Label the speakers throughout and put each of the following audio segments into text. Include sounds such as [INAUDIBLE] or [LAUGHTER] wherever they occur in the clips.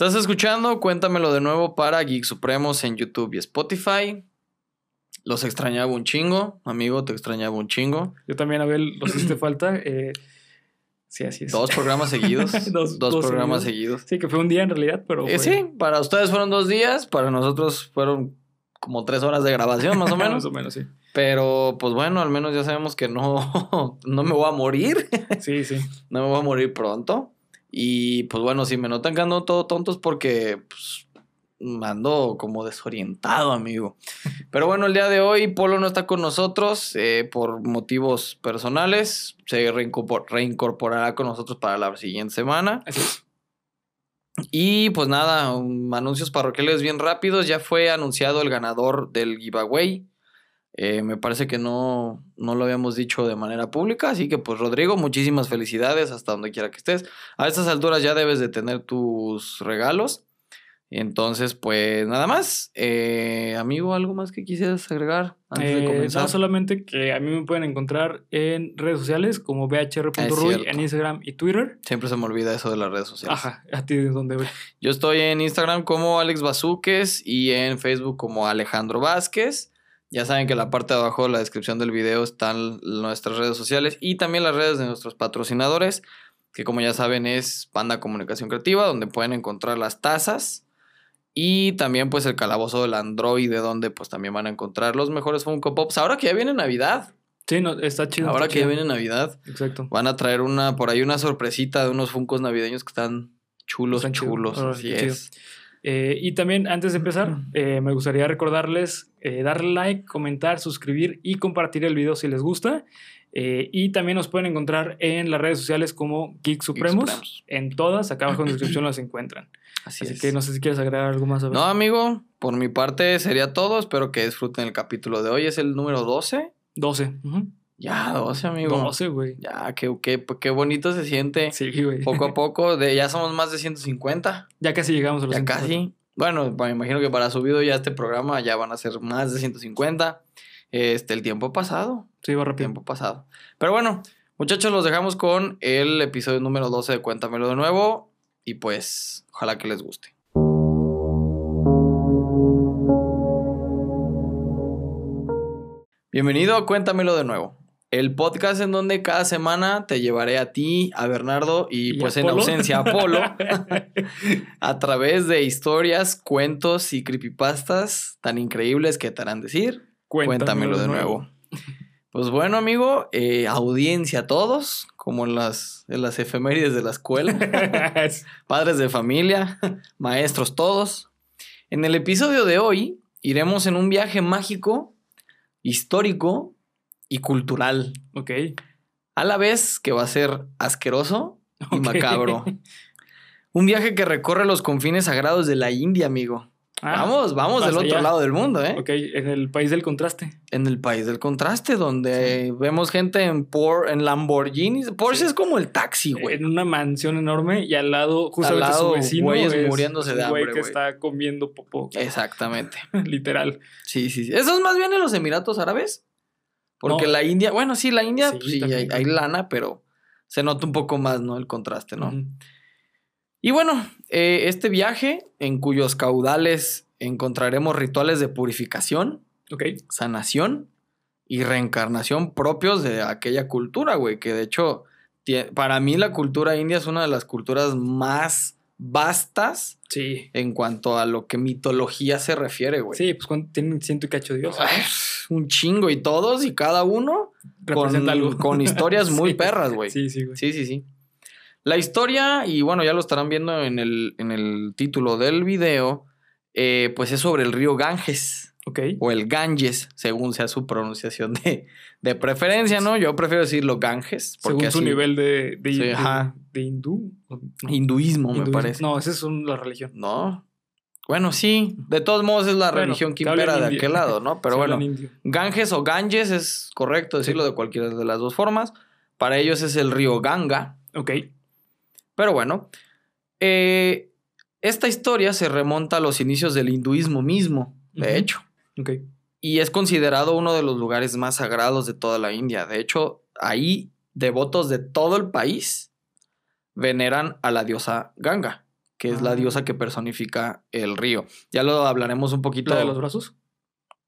Speaker 1: Estás escuchando, cuéntamelo de nuevo para Geek Supremos en YouTube y Spotify. Los extrañaba un chingo, amigo, te extrañaba un chingo.
Speaker 2: Yo también, Abel, los hiciste [CLEARS THROAT] falta. Eh, sí, así es.
Speaker 1: Dos programas seguidos. [LAUGHS] dos, programas seguidos.
Speaker 2: Sí, que fue un día en realidad, pero.
Speaker 1: Eh, sí, para ustedes fueron dos días, para nosotros fueron como tres horas de grabación, más o [LAUGHS] menos.
Speaker 2: más o menos, sí.
Speaker 1: Pero, pues bueno, al menos ya sabemos que no, [LAUGHS] no me voy a morir.
Speaker 2: sí, sí.
Speaker 1: No me voy a morir pronto. Y pues bueno, si me notan que ando todo tontos porque pues, ando como desorientado, amigo. Pero bueno, el día de hoy Polo no está con nosotros eh, por motivos personales. Se reincorporará con nosotros para la siguiente semana. Y pues nada, anuncios parroquiales bien rápidos. Ya fue anunciado el ganador del giveaway. Eh, me parece que no, no lo habíamos dicho de manera pública, así que pues Rodrigo, muchísimas felicidades hasta donde quiera que estés. A estas alturas ya debes de tener tus regalos. Entonces, pues nada más. Eh, amigo, ¿algo más que quisieras agregar
Speaker 2: antes de eh, comenzar? No, solamente que a mí me pueden encontrar en redes sociales como bhr.ruy en Instagram y Twitter.
Speaker 1: Siempre se me olvida eso de las redes sociales.
Speaker 2: Ajá, a ti de dónde voy.
Speaker 1: Yo estoy en Instagram como Alex Bazuques y en Facebook como Alejandro Vázquez. Ya saben que en la parte de abajo de la descripción del video están nuestras redes sociales y también las redes de nuestros patrocinadores, que como ya saben es Panda Comunicación Creativa, donde pueden encontrar las tazas y también pues el calabozo del Android, donde pues también van a encontrar los mejores Funko Pops. Ahora que ya viene Navidad.
Speaker 2: Sí, no, está chido.
Speaker 1: Ahora
Speaker 2: que
Speaker 1: ya viene Navidad.
Speaker 2: Exacto.
Speaker 1: Van a traer una, por ahí una sorpresita de unos Funkos navideños que están chulos, chulos. así es.
Speaker 2: Eh, y también, antes de empezar, eh, me gustaría recordarles eh, darle like, comentar, suscribir y compartir el video si les gusta. y también nos pueden encontrar en las redes sociales como Geek Supremos. En todas, acá abajo en la descripción [CLEARS THROAT] las encuentran. Así, que no sé si quieres agregar algo más.
Speaker 1: No, amigo, por mi parte sería todo. Espero que disfruten el capítulo de hoy. Es el número 12.
Speaker 2: 12.
Speaker 1: Ya, 12, amigo.
Speaker 2: 12, güey.
Speaker 1: Ya, qué, qué, qué, bonito se siente.
Speaker 2: Sí, güey.
Speaker 1: Poco a [LAUGHS] poco. De, ya somos más de 150.
Speaker 2: Ya casi llegamos a los
Speaker 1: Ya casi. Bueno, me imagino que para subido ya este programa ya van a ser más de 150. Este, el tiempo pasado.
Speaker 2: Sí, va rápido.
Speaker 1: tiempo pasado. Pero bueno, muchachos, los dejamos con el episodio número 12 de Cuéntamelo de nuevo. Y pues, ojalá que les guste. Bienvenido a Cuéntamelo de nuevo el podcast en donde cada semana te llevaré a ti, a Bernardo y, pues en ausencia a Polo [LAUGHS] a través de historias, cuentos y creepypastas tan increíbles que te harán decir. Cuéntamelo, de nuevo. Pues bueno, amigo, eh, audiencia a todos, como en las, en las efemérides de la escuela, [LAUGHS] padres de familia, maestros todos. En el episodio de hoy iremos en un viaje mágico, histórico y cultural.
Speaker 2: Ok.
Speaker 1: A la vez que va a ser asqueroso y macabro. [LAUGHS] Un viaje que recorre los confines sagrados de la India, amigo. Ah, vamos, vamos del otro lado del mundo, ¿eh?
Speaker 2: Ok, en el país del contraste.
Speaker 1: En el país del contraste, donde vemos gente en, por, en Lamborghinis. Porsche es como el taxi, güey.
Speaker 2: En una mansión enorme y al lado, justamente al lado, su vecino.
Speaker 1: Güeyes muriéndose de hambre.
Speaker 2: Güey que está comiendo popó.
Speaker 1: Exactamente. [LAUGHS]
Speaker 2: Literal.
Speaker 1: Sí, sí, sí. Eso es más bien en los Emiratos Árabes. Porque la India, bueno, sí, la India, sí, pues hay, lana, pero se nota un poco más, ¿no? El contraste, ¿no? Y bueno, eh, este viaje, en cuyos caudales encontraremos rituales de purificación, sanación y reencarnación propios de aquella cultura, güey, que de hecho, para mí la cultura india es una de las culturas más vastas
Speaker 2: sí.
Speaker 1: en cuanto a lo que mitología se refiere, güey.
Speaker 2: Sí, pues tienen ciento y cacho dios.
Speaker 1: un chingo y todos y cada uno con, con historias [LAUGHS] muy perras, güey.
Speaker 2: Sí, sí, güey.
Speaker 1: Sí, sí, sí. La historia, y bueno, ya lo estarán viendo en el, en el título del video, eh, pues es sobre el río Ganges. O el Ganges, según sea su pronunciación de, de preferencia, ¿no? Yo prefiero decirlo Ganges.
Speaker 2: Porque según su nivel de, de, de, hindú.
Speaker 1: Hinduismo, me parece.
Speaker 2: No, esa es la religión.
Speaker 1: No. Bueno, sí. De todos modos es la religión que impera de aquel lado, ¿no? [LAUGHS] Pero bueno, Ganges o Ganges es correcto decirlo de cualquiera de las dos formas. Para ellos es el río Ganga.
Speaker 2: Ok.
Speaker 1: Pero bueno, eh, esta historia se remonta a los inicios del hinduismo mismo, de hecho. Y es considerado uno de los lugares más sagrados de toda la India. De hecho, ahí devotos de todo el país veneran a la diosa Ganga. que es la diosa
Speaker 2: Ah.
Speaker 1: que personifica el río. Ya lo hablaremos un poquito.
Speaker 2: ¿La de los brazos?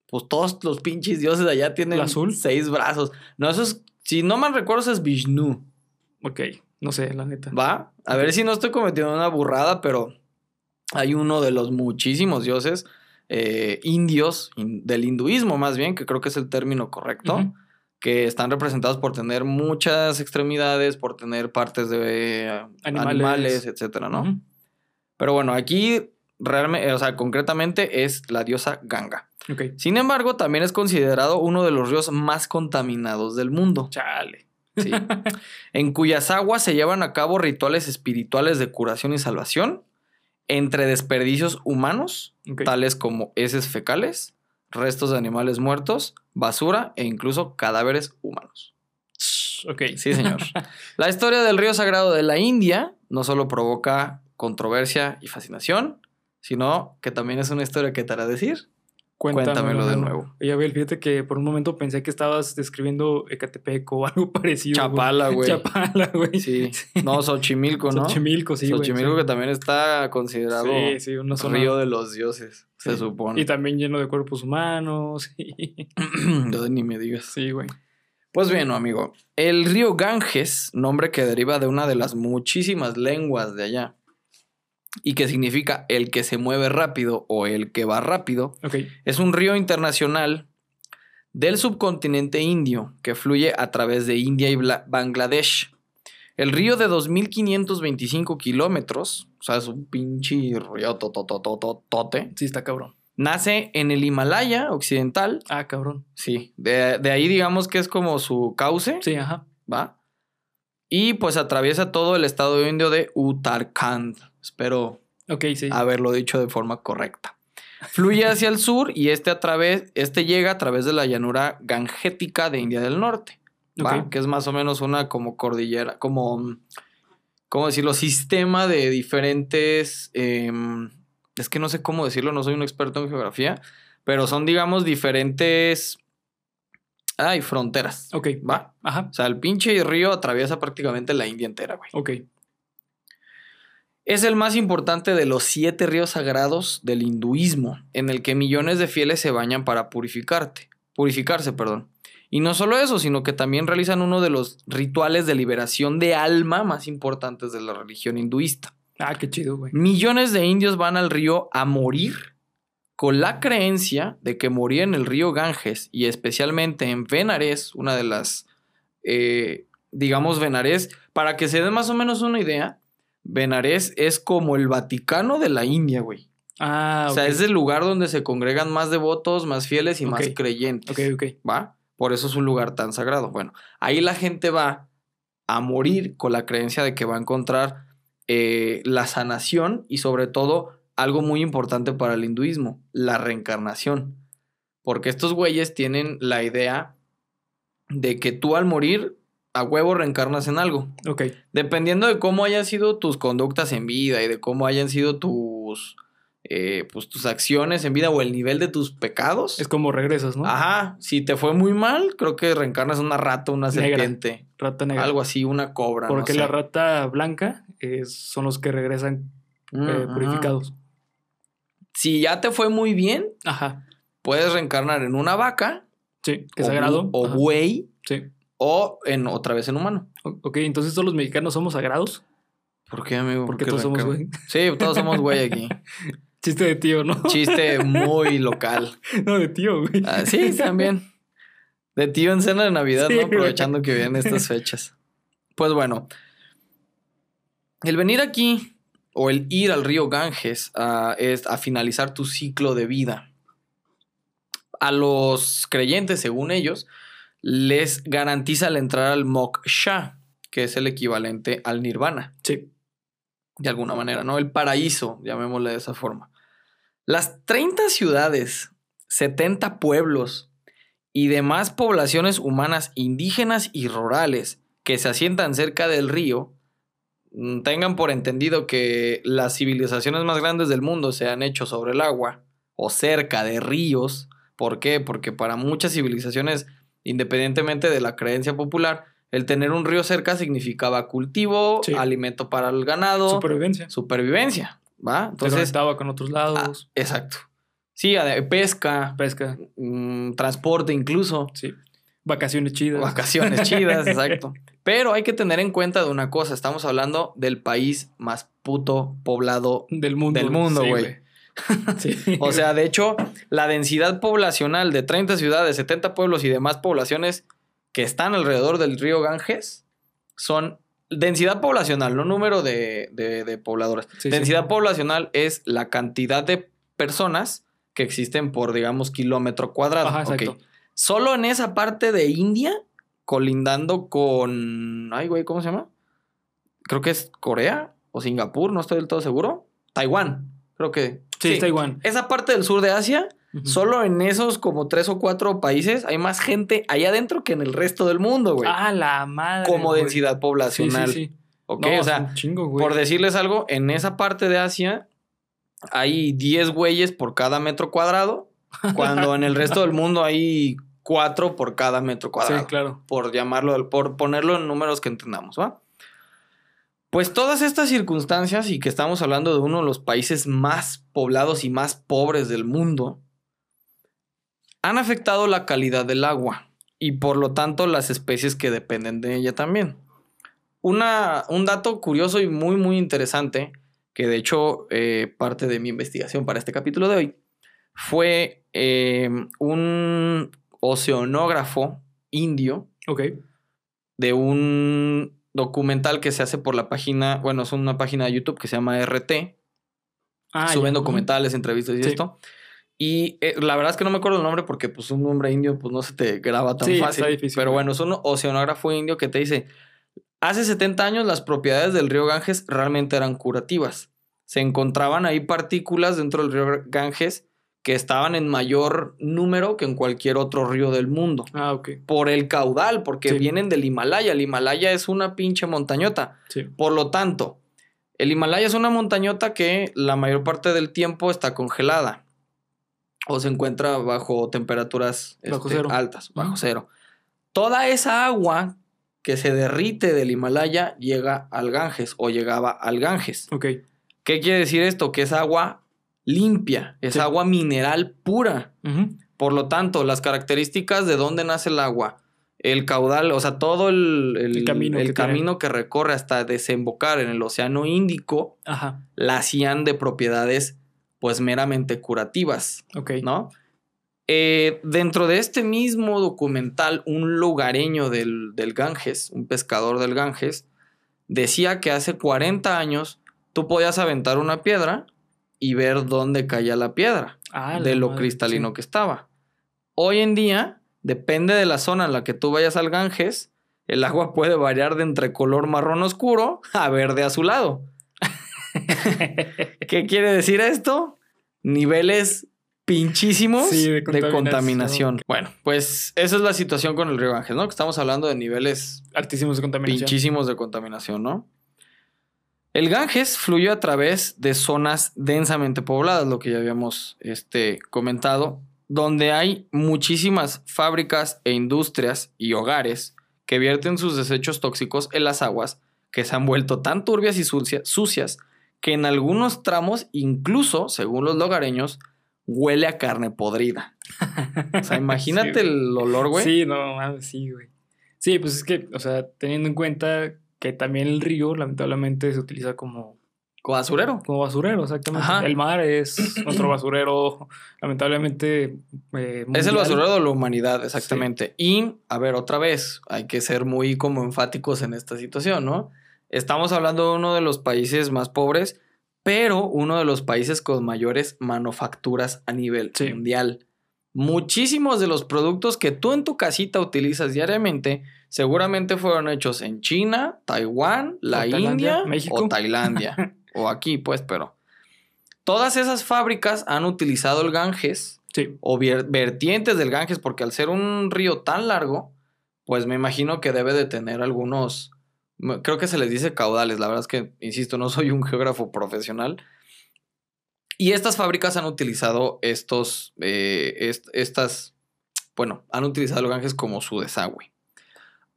Speaker 1: Pues todos los pinches dioses de allá tienen
Speaker 2: ¿La azul?
Speaker 1: seis brazos. No, eso es, si no mal recuerdo, eso es Vishnu.
Speaker 2: Ok, no sé, la neta.
Speaker 1: ¿Va? A ver si no estoy cometiendo una burrada, pero hay uno de los muchísimos dioses eh, indios, in- del hinduismo más bien, que creo que es el término correcto, que están representados por tener muchas extremidades, por tener partes de eh,
Speaker 2: Animales.
Speaker 1: animales, etcétera, ¿no? Pero bueno, aquí realmente, o sea, concretamente es la diosa Ganga. Sin embargo, también es considerado uno de los ríos más contaminados del mundo.
Speaker 2: Chale.
Speaker 1: Sí. [LAUGHS] en cuyas aguas se llevan a cabo rituales espirituales de curación y salvación entre desperdicios humanos, tales como heces fecales, restos de animales muertos, basura e incluso cadáveres humanos.
Speaker 2: Ok.
Speaker 1: Sí, señor. [LAUGHS] la historia del río sagrado de la India no solo provoca controversia y fascinación, sino que también es una historia que te hará decir. Cuéntamelo de nuevo.
Speaker 2: Ya ve, fíjate que por un momento pensé que estabas describiendo Ecatepec o [LAUGHS] algo parecido.
Speaker 1: Chapala, güey.
Speaker 2: Chapala, güey. [LAUGHS]
Speaker 1: Sí. No, Xochimilco, ¿no?
Speaker 2: Xochimilco, sí.
Speaker 1: Xochimilco
Speaker 2: sí.
Speaker 1: que también está considerado
Speaker 2: Sí, sí, una zona.
Speaker 1: río de los dioses, se supone.
Speaker 2: Y también lleno de cuerpos humanos. [LAUGHS] y- [CLEARS THROAT]
Speaker 1: Yo ni me digas.
Speaker 2: Sí, güey.
Speaker 1: Pues bien, amigo. El río Ganges, nombre que deriva de una de las muchísimas lenguas de allá, y que significa el que se mueve rápido o el que va rápido, es un río internacional del subcontinente indio que fluye a través de India y Bangladesh. El río de 2.525 kilómetros, o sea, es un pinche río tototototote,
Speaker 2: Sí, está cabrón.
Speaker 1: nace en el Himalaya occidental.
Speaker 2: Ah, cabrón.
Speaker 1: Sí, de, de ahí digamos que es como su cauce,
Speaker 2: Sí, ajá.
Speaker 1: ¿va? Y pues atraviesa todo el estado indio de Uttarakhand. Espero
Speaker 2: Ok, sí.
Speaker 1: haberlo dicho de forma correcta. Fluye hacia el sur y este, a través, este llega a través de la llanura gangética de India del Norte, ¿va?
Speaker 2: Ok.
Speaker 1: que es más o menos una como cordillera, como, ¿cómo decirlo? Sistema de diferentes, em, es que no sé cómo decirlo, no soy un experto en geografía, pero son, digamos, diferentes, ay, fronteras,
Speaker 2: Ok.
Speaker 1: ¿va?
Speaker 2: Ajá.
Speaker 1: O sea, el pinche río atraviesa prácticamente la India entera, güey.
Speaker 2: Ok.
Speaker 1: Es el más importante de los siete ríos sagrados del hinduismo, en el que millones de fieles se bañan para purificarte, purificarse, perdón. Y no solo eso, sino que también realizan uno de los rituales de liberación de alma más importantes de la religión hinduista.
Speaker 2: Ah, qué chido, güey.
Speaker 1: Millones de indios van al río a morir con la creencia de que morir en el río Ganges y especialmente en Benares, una de las, eh, digamos, Benares, para que se den más o menos una idea, Benares es como el Vaticano de la India, güey.
Speaker 2: Ah,
Speaker 1: O sea, es el lugar donde se congregan más devotos, más fieles y más creyentes.
Speaker 2: Ok, ok.
Speaker 1: ¿Va? Por eso es un lugar tan sagrado. Bueno, ahí la gente va a morir con la creencia de que va a encontrar eh, la sanación y sobre todo algo muy importante para el hinduismo, la reencarnación. Porque estos güeyes tienen la idea de que tú al morir a huevo reencarnas en algo.
Speaker 2: Ok.
Speaker 1: Dependiendo de cómo hayan sido tus conductas en vida y de cómo hayan sido tus, eh, pues, tus acciones en vida o el nivel de tus pecados.
Speaker 2: Es como regresas, ¿no?
Speaker 1: Ajá, si te fue muy mal, creo que reencarnas una rata, una
Speaker 2: Negra.
Speaker 1: serpiente,
Speaker 2: Rata negra.
Speaker 1: algo así, una cobra. no
Speaker 2: Porque
Speaker 1: sé.
Speaker 2: la rata blanca es- son los que regresan eh, purificados.
Speaker 1: Si ya te fue muy bien,
Speaker 2: Ajá.
Speaker 1: puedes reencarnar en una vaca,
Speaker 2: Sí, que es sagrado.
Speaker 1: o
Speaker 2: Ajá.
Speaker 1: buey,
Speaker 2: Sí.
Speaker 1: O en otra vez en humano.
Speaker 2: Ok, entonces todos los mexicanos somos sagrados.
Speaker 1: ¿Por qué, amigo?
Speaker 2: Porque
Speaker 1: ¿Por qué
Speaker 2: todos somos güey.
Speaker 1: Sí, todos somos güey aquí. [LAUGHS]
Speaker 2: Chiste de tío, ¿no?
Speaker 1: Chiste muy [LAUGHS] local.
Speaker 2: no, de tío, güey.
Speaker 1: Ah, sí, también. De tío en cena de Navidad,
Speaker 2: Sí,
Speaker 1: ¿no?
Speaker 2: güey.
Speaker 1: Aprovechando que vienen estas fechas. Pues bueno, el venir aquí o el ir al río Ganges a, es a finalizar tu ciclo de vida. A los creyentes, según ellos, les garantiza la entrada al moksha, que es el equivalente al nirvana
Speaker 2: Sí.
Speaker 1: de alguna manera, ¿no? El paraíso, llamémosle de esa forma. Las 30 ciudades, 70 pueblos y demás poblaciones humanas indígenas y rurales que se asientan cerca del río, mm, tengan por entendido que las civilizaciones más grandes del mundo se han hecho sobre el agua o cerca de ríos. ¿Por qué? Porque para muchas civilizaciones, independientemente de la creencia popular, el tener un río cerca significaba cultivo,
Speaker 2: Sí.
Speaker 1: alimento para el ganado,
Speaker 2: Supervivencia.
Speaker 1: supervivencia, ¿va?
Speaker 2: Entonces. estaba con otros lados.
Speaker 1: Ah, exacto. Sí, pesca.
Speaker 2: Pesca.
Speaker 1: Mm, transporte incluso.
Speaker 2: Sí. Vacaciones chidas.
Speaker 1: Vacaciones chidas, [LAUGHS] exacto. Pero hay que tener en cuenta de una cosa, estamos hablando del país más puto poblado
Speaker 2: del mundo.
Speaker 1: Del mundo, güey. O sea, de hecho, la densidad poblacional de 30 ciudades, 70 pueblos y demás poblaciones que están alrededor del río Ganges son densidad poblacional, no número de, pobladores. densidad poblacional es la cantidad de personas que existen por, digamos, kilómetro cuadrado. Ajá, exacto. Solo en esa parte de India, colindando con. Ay, güey, ¿cómo se llama? Creo que es Corea o Singapur, no estoy del todo seguro. Taiwán, creo que.
Speaker 2: Sí, Taiwán.
Speaker 1: Esa parte del sur de Asia, solo en esos como tres o cuatro países hay más gente allá adentro que en el resto del mundo, güey.
Speaker 2: Ah, la madre.
Speaker 1: Como densidad poblacional. Sí, sí, sí. Ok, o sea, por decirles algo, en esa parte de Asia hay 10 güeyes por cada metro cuadrado cuando en el resto del mundo hay cuatro por cada metro cuadrado.
Speaker 2: Sí, claro.
Speaker 1: Por llamarlo, por ponerlo en números que entendamos, ¿va? Pues todas estas circunstancias y que estamos hablando de uno de los países más poblados y más pobres del mundo, han afectado la calidad del agua y por lo tanto las especies que dependen de ella también. Una, un dato curioso y muy muy interesante, que de hecho eh, parte de mi investigación para este capítulo de hoy, fue em, un oceanógrafo indio. De un documental que se hace por la página, bueno, es una página de YouTube que se llama RT. Ah, Suben documentales, entrevistas y esto. Y eh, la verdad es que no me acuerdo el nombre porque pues un nombre indio pues no se te graba tan fácil. Pero bueno, es un oceanógrafo indio que te dice, hace 70 años las propiedades del río Ganges realmente eran curativas. Se encontraban ahí partículas dentro del río Ganges que estaban en mayor número que en cualquier otro río del mundo.
Speaker 2: Ah, ok.
Speaker 1: Por el caudal, porque vienen del Himalaya. El Himalaya es una pinche montañota.
Speaker 2: Sí.
Speaker 1: Por lo tanto, el Himalaya es una montañota que la mayor parte del tiempo está congelada. O se encuentra bajo temperaturas este, altas, bajo cero. Toda esa agua que se derrite del Himalaya llega al Ganges o llegaba al Ganges.
Speaker 2: Ok.
Speaker 1: ¿Qué quiere decir esto? Que esa agua limpia, es agua mineral pura. Por lo tanto, las características de dónde nace el agua, el caudal, o sea, todo el, camino, que, camino que, recorre hasta desembocar en el Océano Índico, la hacían de propiedades pues meramente curativas.
Speaker 2: Ok.
Speaker 1: ¿No? Eh, dentro de este mismo documental, un lugareño del, del Ganges, un pescador del Ganges, decía que hace 40 años tú podías aventar una piedra y ver dónde caía la piedra, ah, de lo cristalino que estaba. Hoy en día, depende de la zona en la que tú vayas al Ganges, el agua [LAUGHS] puede variar de entre color marrón oscuro a verde azulado. [LAUGHS] ¿Qué quiere decir esto? Niveles pinchísimos de, contaminación. Bueno, pues esa es la situación con el río Ganges, ¿no? Que estamos hablando de niveles
Speaker 2: altísimos de contaminación.
Speaker 1: Pinchísimos de contaminación, ¿no? El Ganges fluyó a través de zonas densamente pobladas, lo que ya habíamos este, comentado, donde hay muchísimas fábricas e industrias y hogares que vierten sus desechos tóxicos en las aguas que se han vuelto tan turbias y sucias que en algunos tramos, incluso, según los lugareños, huele a carne podrida. O sea, [LAUGHS] imagínate el olor, güey.
Speaker 2: Sí, no, sí, güey. Sí, pues es que, o sea, teniendo en cuenta que también el río lamentablemente se utiliza como...
Speaker 1: Como basurero.
Speaker 2: Como basurero, exactamente. El mar es [CLEARS THROAT] nuestro basurero, lamentablemente.
Speaker 1: Eh, es el basurero de la humanidad, exactamente. Y, a ver, otra vez, hay que ser muy como enfáticos en esta situación, ¿no? Estamos hablando de uno de los países más pobres, pero uno de los países con mayores manufacturas a nivel mundial. Muchísimos de los productos que tú en tu casita utilizas diariamente seguramente fueron hechos en China, Taiwán, la India o Tailandia. [LAUGHS] o aquí, pues, pero. Todas esas fábricas han utilizado el Ganges o vertientes del Ganges, porque al ser un río tan largo, pues me imagino que debe de tener algunos. Creo que se les dice caudales. La verdad es que, insisto, no soy un geógrafo profesional. Y estas fábricas han utilizado estos. Eh, estas. Bueno, han utilizado el Ganges como su desagüe.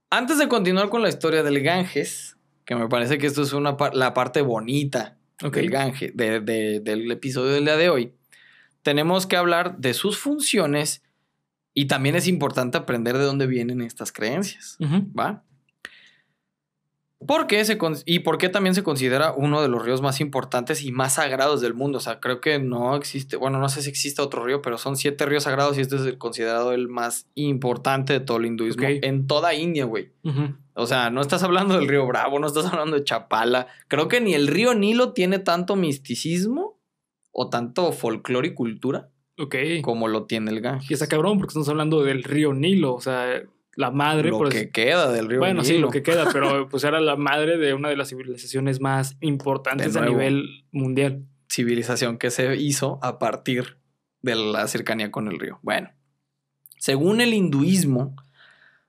Speaker 1: Antes de continuar con la historia del Ganges, que me parece que esto es una la parte bonita del Gange, del episodio del día de hoy, tenemos que hablar de sus funciones y también es importante aprender de dónde vienen estas creencias. ¿Va? ¿Por qué se ¿Y por qué también se considera uno de los ríos más importantes y más sagrados del mundo? O sea, creo que no existe, bueno, no sé si existe otro río, pero son siete ríos sagrados y este es el considerado el más importante de todo el hinduismo en toda India, güey. O sea, no estás hablando del río Bravo, no estás hablando de Chapala. Creo que ni el río Nilo tiene tanto misticismo o tanto folclore y cultura. Como lo tiene el Ganges.
Speaker 2: Y está cabrón porque estamos hablando del río Nilo. O sea, la madre.
Speaker 1: Lo que queda del río
Speaker 2: Bueno, sí, lo que queda, pero [LAUGHS] pues era la madre de una de las civilizaciones más importantes a nivel mundial.
Speaker 1: Civilización que se hizo a partir de la cercanía con el río. Bueno, según el hinduismo,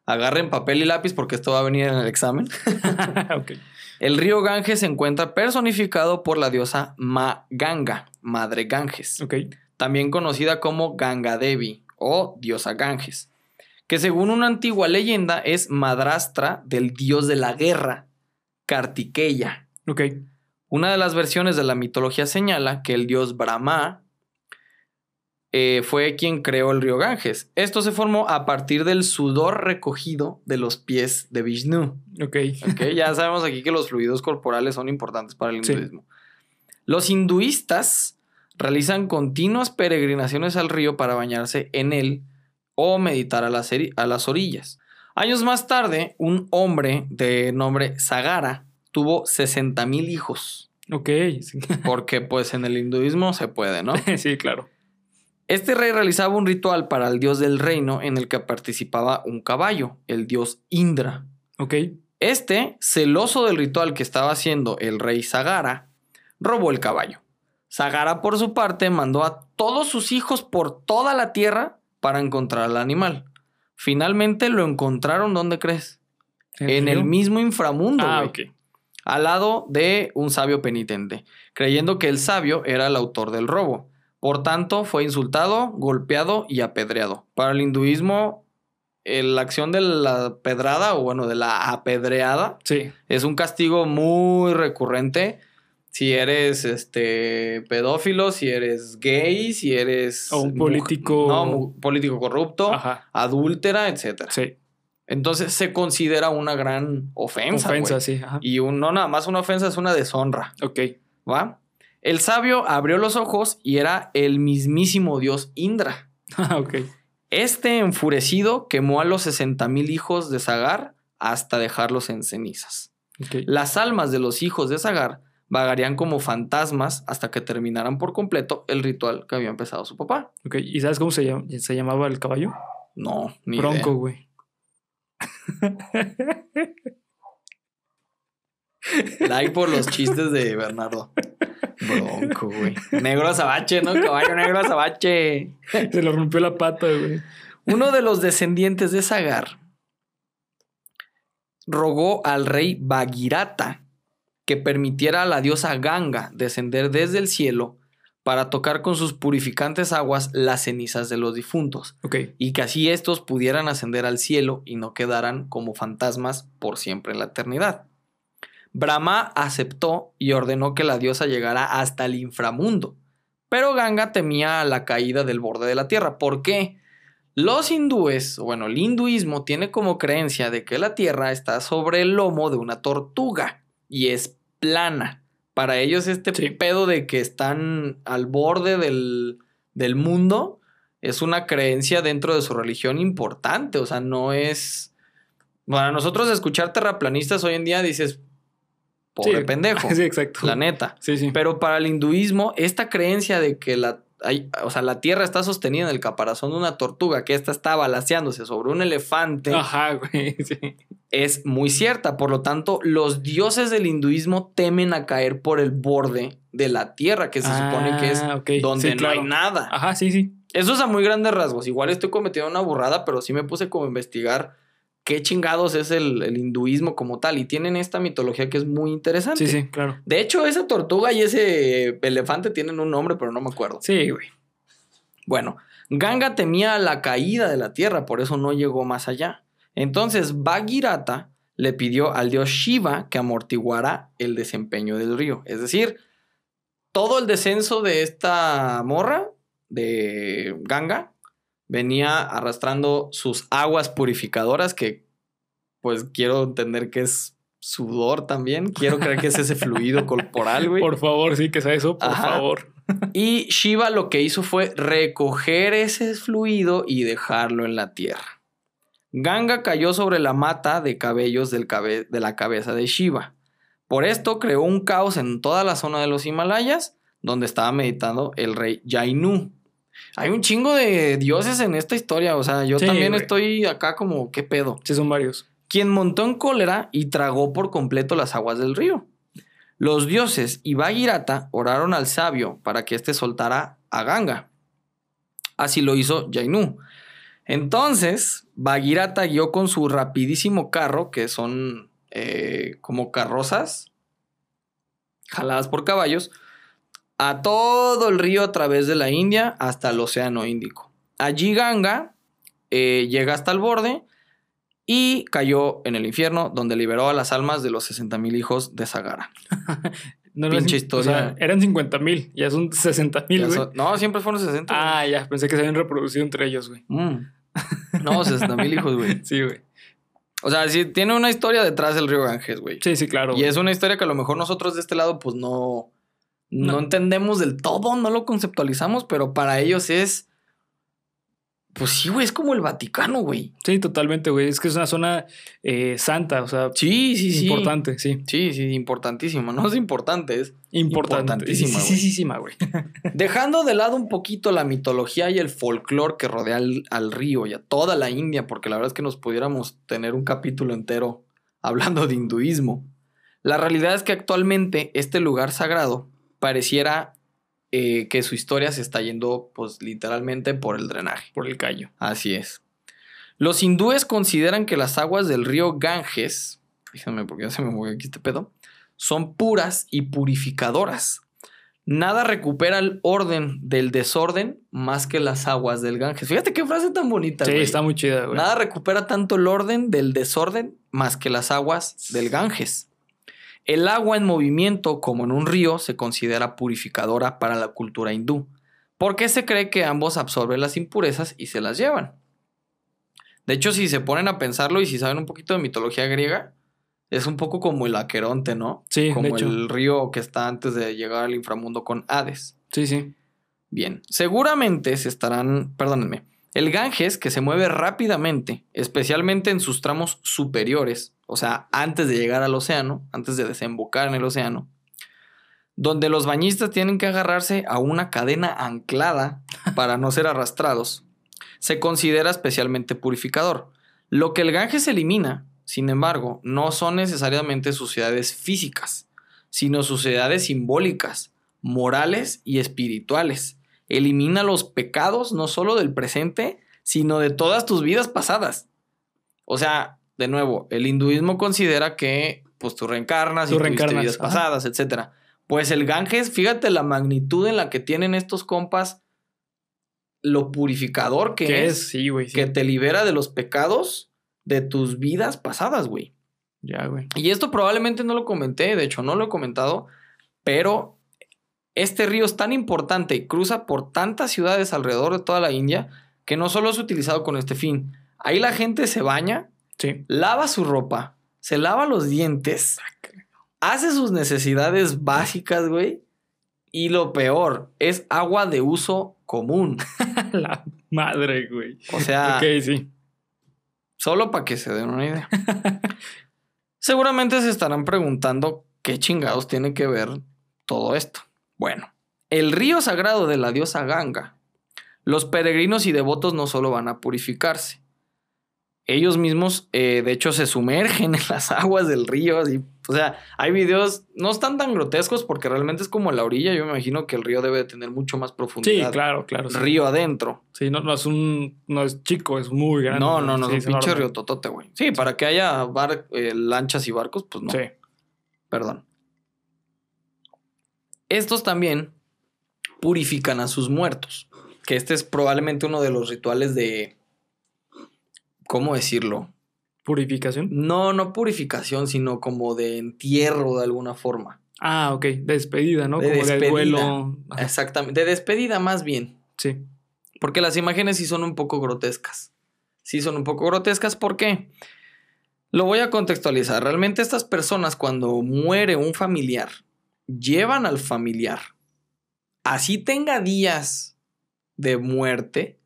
Speaker 1: agarren papel y lápiz porque esto va a venir en el examen. [LAUGHS] El río Ganges se encuentra personificado por la diosa Ma Ganga, Madre Ganges. También conocida como Ganga Devi o diosa Ganges que según una antigua leyenda es madrastra del dios de la guerra, Kartikeya.
Speaker 2: Ok.
Speaker 1: Una de las versiones de la mitología señala que el dios Brahma eh, fue quien creó el río Ganges. Esto se formó a partir del sudor recogido de los pies de Vishnu.
Speaker 2: Ok.
Speaker 1: okay [LAUGHS] ya sabemos aquí que los fluidos corporales son importantes para el hinduismo. Los hinduistas realizan continuas peregrinaciones al río para bañarse en él o meditar a las, a las orillas. Años más tarde, un hombre de nombre Sagara tuvo 60 mil hijos.
Speaker 2: Ok. [LAUGHS]
Speaker 1: Porque pues en el hinduismo se puede, ¿no? [LAUGHS]
Speaker 2: sí, claro.
Speaker 1: Este rey realizaba un ritual para el dios del reino en el que participaba un caballo, el dios Indra.
Speaker 2: Ok.
Speaker 1: Este, celoso del ritual que estaba haciendo el rey Sagara, robó el caballo. Sagara, por su parte, mandó a todos sus hijos por toda la tierra para encontrar al animal. Finalmente lo encontraron, ¿dónde crees? en el mismo inframundo,
Speaker 2: ah,
Speaker 1: Al lado de un sabio penitente, creyendo que el sabio era el autor del robo. Por tanto, fue insultado, golpeado y apedreado. Para el hinduismo, la acción de la pedrada, o bueno, de la apedreada,
Speaker 2: sí.
Speaker 1: es un castigo muy recurrente si eres este pedófilo, si eres gay, si eres
Speaker 2: o un político
Speaker 1: no, político corrupto, adúltera, etcétera.
Speaker 2: Sí.
Speaker 1: Entonces se considera una gran ofensa.
Speaker 2: Ofensa, sí.
Speaker 1: Y un, no nada más una ofensa, es una deshonra.
Speaker 2: Ok.
Speaker 1: ¿Va? El sabio abrió los ojos y era el mismísimo dios Indra. [LAUGHS]
Speaker 2: Ah, ok.
Speaker 1: Este enfurecido quemó a los 60 mil hijos de Zagar hasta dejarlos en cenizas. Las almas de los hijos de Zagar vagarían como fantasmas hasta que terminaran por completo el ritual que había empezado su papá.
Speaker 2: Ok, ¿y sabes cómo se, se llamaba el caballo?
Speaker 1: No, ni
Speaker 2: Bronco, güey.
Speaker 1: like por los chistes de Bernardo. Bronco, güey. Negro azabache, ¿no? Caballo negro azabache.
Speaker 2: Se le rompió la pata, güey.
Speaker 1: Uno de los descendientes de Sagar rogó al rey Bagirata que permitiera a la diosa Ganga descender desde el cielo para tocar con sus purificantes aguas las cenizas de los difuntos. Y que así estos pudieran ascender al cielo y no quedaran como fantasmas por siempre en la eternidad. Brahma aceptó y ordenó que la diosa llegara hasta el inframundo. Pero Ganga temía la caída del borde de la tierra. ¿Por qué? Los hindúes, bueno, el hinduismo tiene como creencia de que la tierra está sobre el lomo de una tortuga y es plana. Para ellos este pedo de que están al borde del, del mundo es una creencia dentro de su religión importante. O sea, no es... Para nosotros escuchar terraplanistas hoy en día dices, pobre pendejo. [LAUGHS]
Speaker 2: Sí, exacto.
Speaker 1: La neta.
Speaker 2: Sí, sí.
Speaker 1: Pero para el hinduismo, esta creencia de que la o sea, la tierra está sostenida en el caparazón de una tortuga, que esta está balanceándose sobre un elefante.
Speaker 2: Ajá, güey, [LAUGHS]
Speaker 1: Es muy cierta. Por lo tanto, los dioses del hinduismo temen a caer por el borde de la tierra, que se supone que es ah, donde no hay nada.
Speaker 2: Ajá, sí, sí.
Speaker 1: Eso es a muy grandes rasgos. Igual estoy cometiendo una burrada, pero sí me puse como a investigar qué chingados es el, hinduismo como tal. Y tienen esta mitología que es muy interesante.
Speaker 2: Sí, sí, claro.
Speaker 1: De hecho, esa tortuga y ese elefante tienen un nombre, pero no me acuerdo.
Speaker 2: Sí, güey.
Speaker 1: Bueno, Ganga temía la caída de la tierra, por eso no llegó más allá. Entonces, Bagirata le pidió al dios Shiva que amortiguara el desempeño del río. Es decir, todo el descenso de esta morra, de Ganga, venía arrastrando sus aguas purificadoras, que pues quiero entender que es sudor también. Quiero creer que es ese fluido corporal, güey. [LAUGHS]
Speaker 2: Por favor, sí, que sea eso, por favor.
Speaker 1: Y Shiva lo que hizo fue recoger ese fluido y dejarlo en la tierra. Ganga cayó sobre la mata de cabellos del de la cabeza de Shiva. Por esto creó un caos en toda la zona de los Himalayas, donde estaba meditando el rey Jainu. Hay un chingo de dioses en esta historia, o sea, yo también estoy acá como, ¿qué pedo?
Speaker 2: Sí, son varios.
Speaker 1: Quien montó en cólera y tragó por completo las aguas del río. Los dioses y Bagirata oraron al sabio para que éste soltara a Ganga. Así lo hizo Jainu. Entonces, Bagirata guió con su rapidísimo carro, que son eh, como carrozas jaladas por caballos, a todo el río a través de la India hasta el Océano Índico. Allí Ganga eh, llega hasta el borde y cayó en el infierno, donde liberó a las almas de los 60.000 hijos de Sagara. [LAUGHS]
Speaker 2: no, Pinche historia. eran 50.000, ya son 60.000, güey.
Speaker 1: no, siempre fueron 60.
Speaker 2: Ah, ya, pensé que se habían reproducido entre ellos, güey.
Speaker 1: Mm. No, 60.000 hijos, güey. [LAUGHS]
Speaker 2: Sí, güey.
Speaker 1: O sea, sí, tiene una historia detrás del río Ganges, güey.
Speaker 2: Sí, sí, claro.
Speaker 1: Y es una historia que a lo mejor nosotros de este lado, pues no, no entendemos del todo, no lo conceptualizamos, pero para ellos es pues sí, güey, es como el Vaticano, güey.
Speaker 2: Sí, totalmente, güey. Es que es una zona eh, santa, o sea.
Speaker 1: Sí, sí, sí.
Speaker 2: Importante, sí.
Speaker 1: Sí, sí, importantísima. No es importante, es
Speaker 2: importantísima. Sí, sí, sí, güey. [LAUGHS]
Speaker 1: Dejando de lado un poquito la mitología y el folclore que rodea al, río y a toda la India, porque la verdad es que nos pudiéramos tener un capítulo entero hablando de hinduismo. La realidad es que actualmente este lugar sagrado pareciera eh, que su historia se está yendo, pues literalmente por el drenaje.
Speaker 2: Por el callo.
Speaker 1: Así es. Los hindúes consideran que las aguas del río Ganges, porque ya se me movió aquí este pedo, son puras y purificadoras. Nada recupera el orden del desorden más que las aguas del Ganges. Fíjate qué frase tan bonita.
Speaker 2: Sí, está muy chida, güey.
Speaker 1: Nada recupera tanto el orden del desorden más que las aguas del Ganges. El agua en movimiento, como en un río, se considera purificadora para la cultura hindú, porque se cree que ambos absorben las impurezas y se las llevan. De hecho, si se ponen a pensarlo y si saben un poquito de mitología griega, es un poco como el Aqueronte, ¿no?
Speaker 2: Sí,
Speaker 1: como el río que está antes de llegar al inframundo con Hades.
Speaker 2: Sí, sí.
Speaker 1: Bien, seguramente se estarán, perdónenme, el Ganges, que se mueve rápidamente, especialmente en sus tramos superiores, o sea, antes de llegar al océano, antes de desembocar en el océano, donde los bañistas tienen que agarrarse a una cadena anclada para no ser arrastrados, se considera especialmente purificador. Lo que el Ganges elimina, sin embargo, no son necesariamente suciedades físicas, sino suciedades simbólicas, morales y espirituales elimina los pecados no solo del presente, sino de todas tus vidas pasadas. O sea, de nuevo, el hinduismo considera que pues tú reencarnas y reencarnas, vidas pasadas, etc. Pues el Ganges, fíjate la magnitud en la que tienen estos compas, lo purificador que es,
Speaker 2: sí, güey,
Speaker 1: que te libera de los pecados de tus vidas pasadas, güey.
Speaker 2: Ya, güey.
Speaker 1: Y esto probablemente no lo comenté, de hecho no lo he comentado, pero este río es tan importante y cruza por tantas ciudades alrededor de toda la India que no solo es utilizado con este fin. Ahí la gente se baña, lava su ropa, se lava los dientes, hace sus necesidades básicas, güey. Y lo peor, es agua de uso común. [LAUGHS]
Speaker 2: la madre, güey.
Speaker 1: O sea,
Speaker 2: ok, sí.
Speaker 1: Solo para que se den una idea. [LAUGHS] Seguramente se estarán preguntando qué chingados tiene que ver todo esto. Bueno, el río sagrado de la diosa Ganga. Los peregrinos y devotos no solo van a purificarse, ellos mismos, eh, de hecho, se sumergen [LAUGHS] en las aguas del río. o sea, hay videos, no están tan grotescos porque realmente es como la orilla. Yo me imagino que el río debe de tener mucho más profundidad.
Speaker 2: Sí, claro, claro.
Speaker 1: Río adentro.
Speaker 2: Sí, no, no, es un, no es chico, es muy grande.
Speaker 1: No, no, no, es un pinche río totote, güey. Sí, para que haya eh, lanchas y barcos, pues no.
Speaker 2: Sí.
Speaker 1: Perdón. Estos también purifican a sus muertos, que este es probablemente uno de los rituales de... ¿Cómo decirlo?
Speaker 2: ¿Purificación?
Speaker 1: No, no purificación, sino como de entierro de alguna forma.
Speaker 2: Ah, ok. De despedida, ¿no? Como de vuelo.
Speaker 1: Exactamente. De despedida más bien.
Speaker 2: Sí.
Speaker 1: Porque las imágenes sí son un poco grotescas. Sí son un poco grotescas. ¿Por qué? Lo voy a contextualizar. Realmente estas personas cuando muere un familiar, llevan al familiar. Así tenga días de muerte,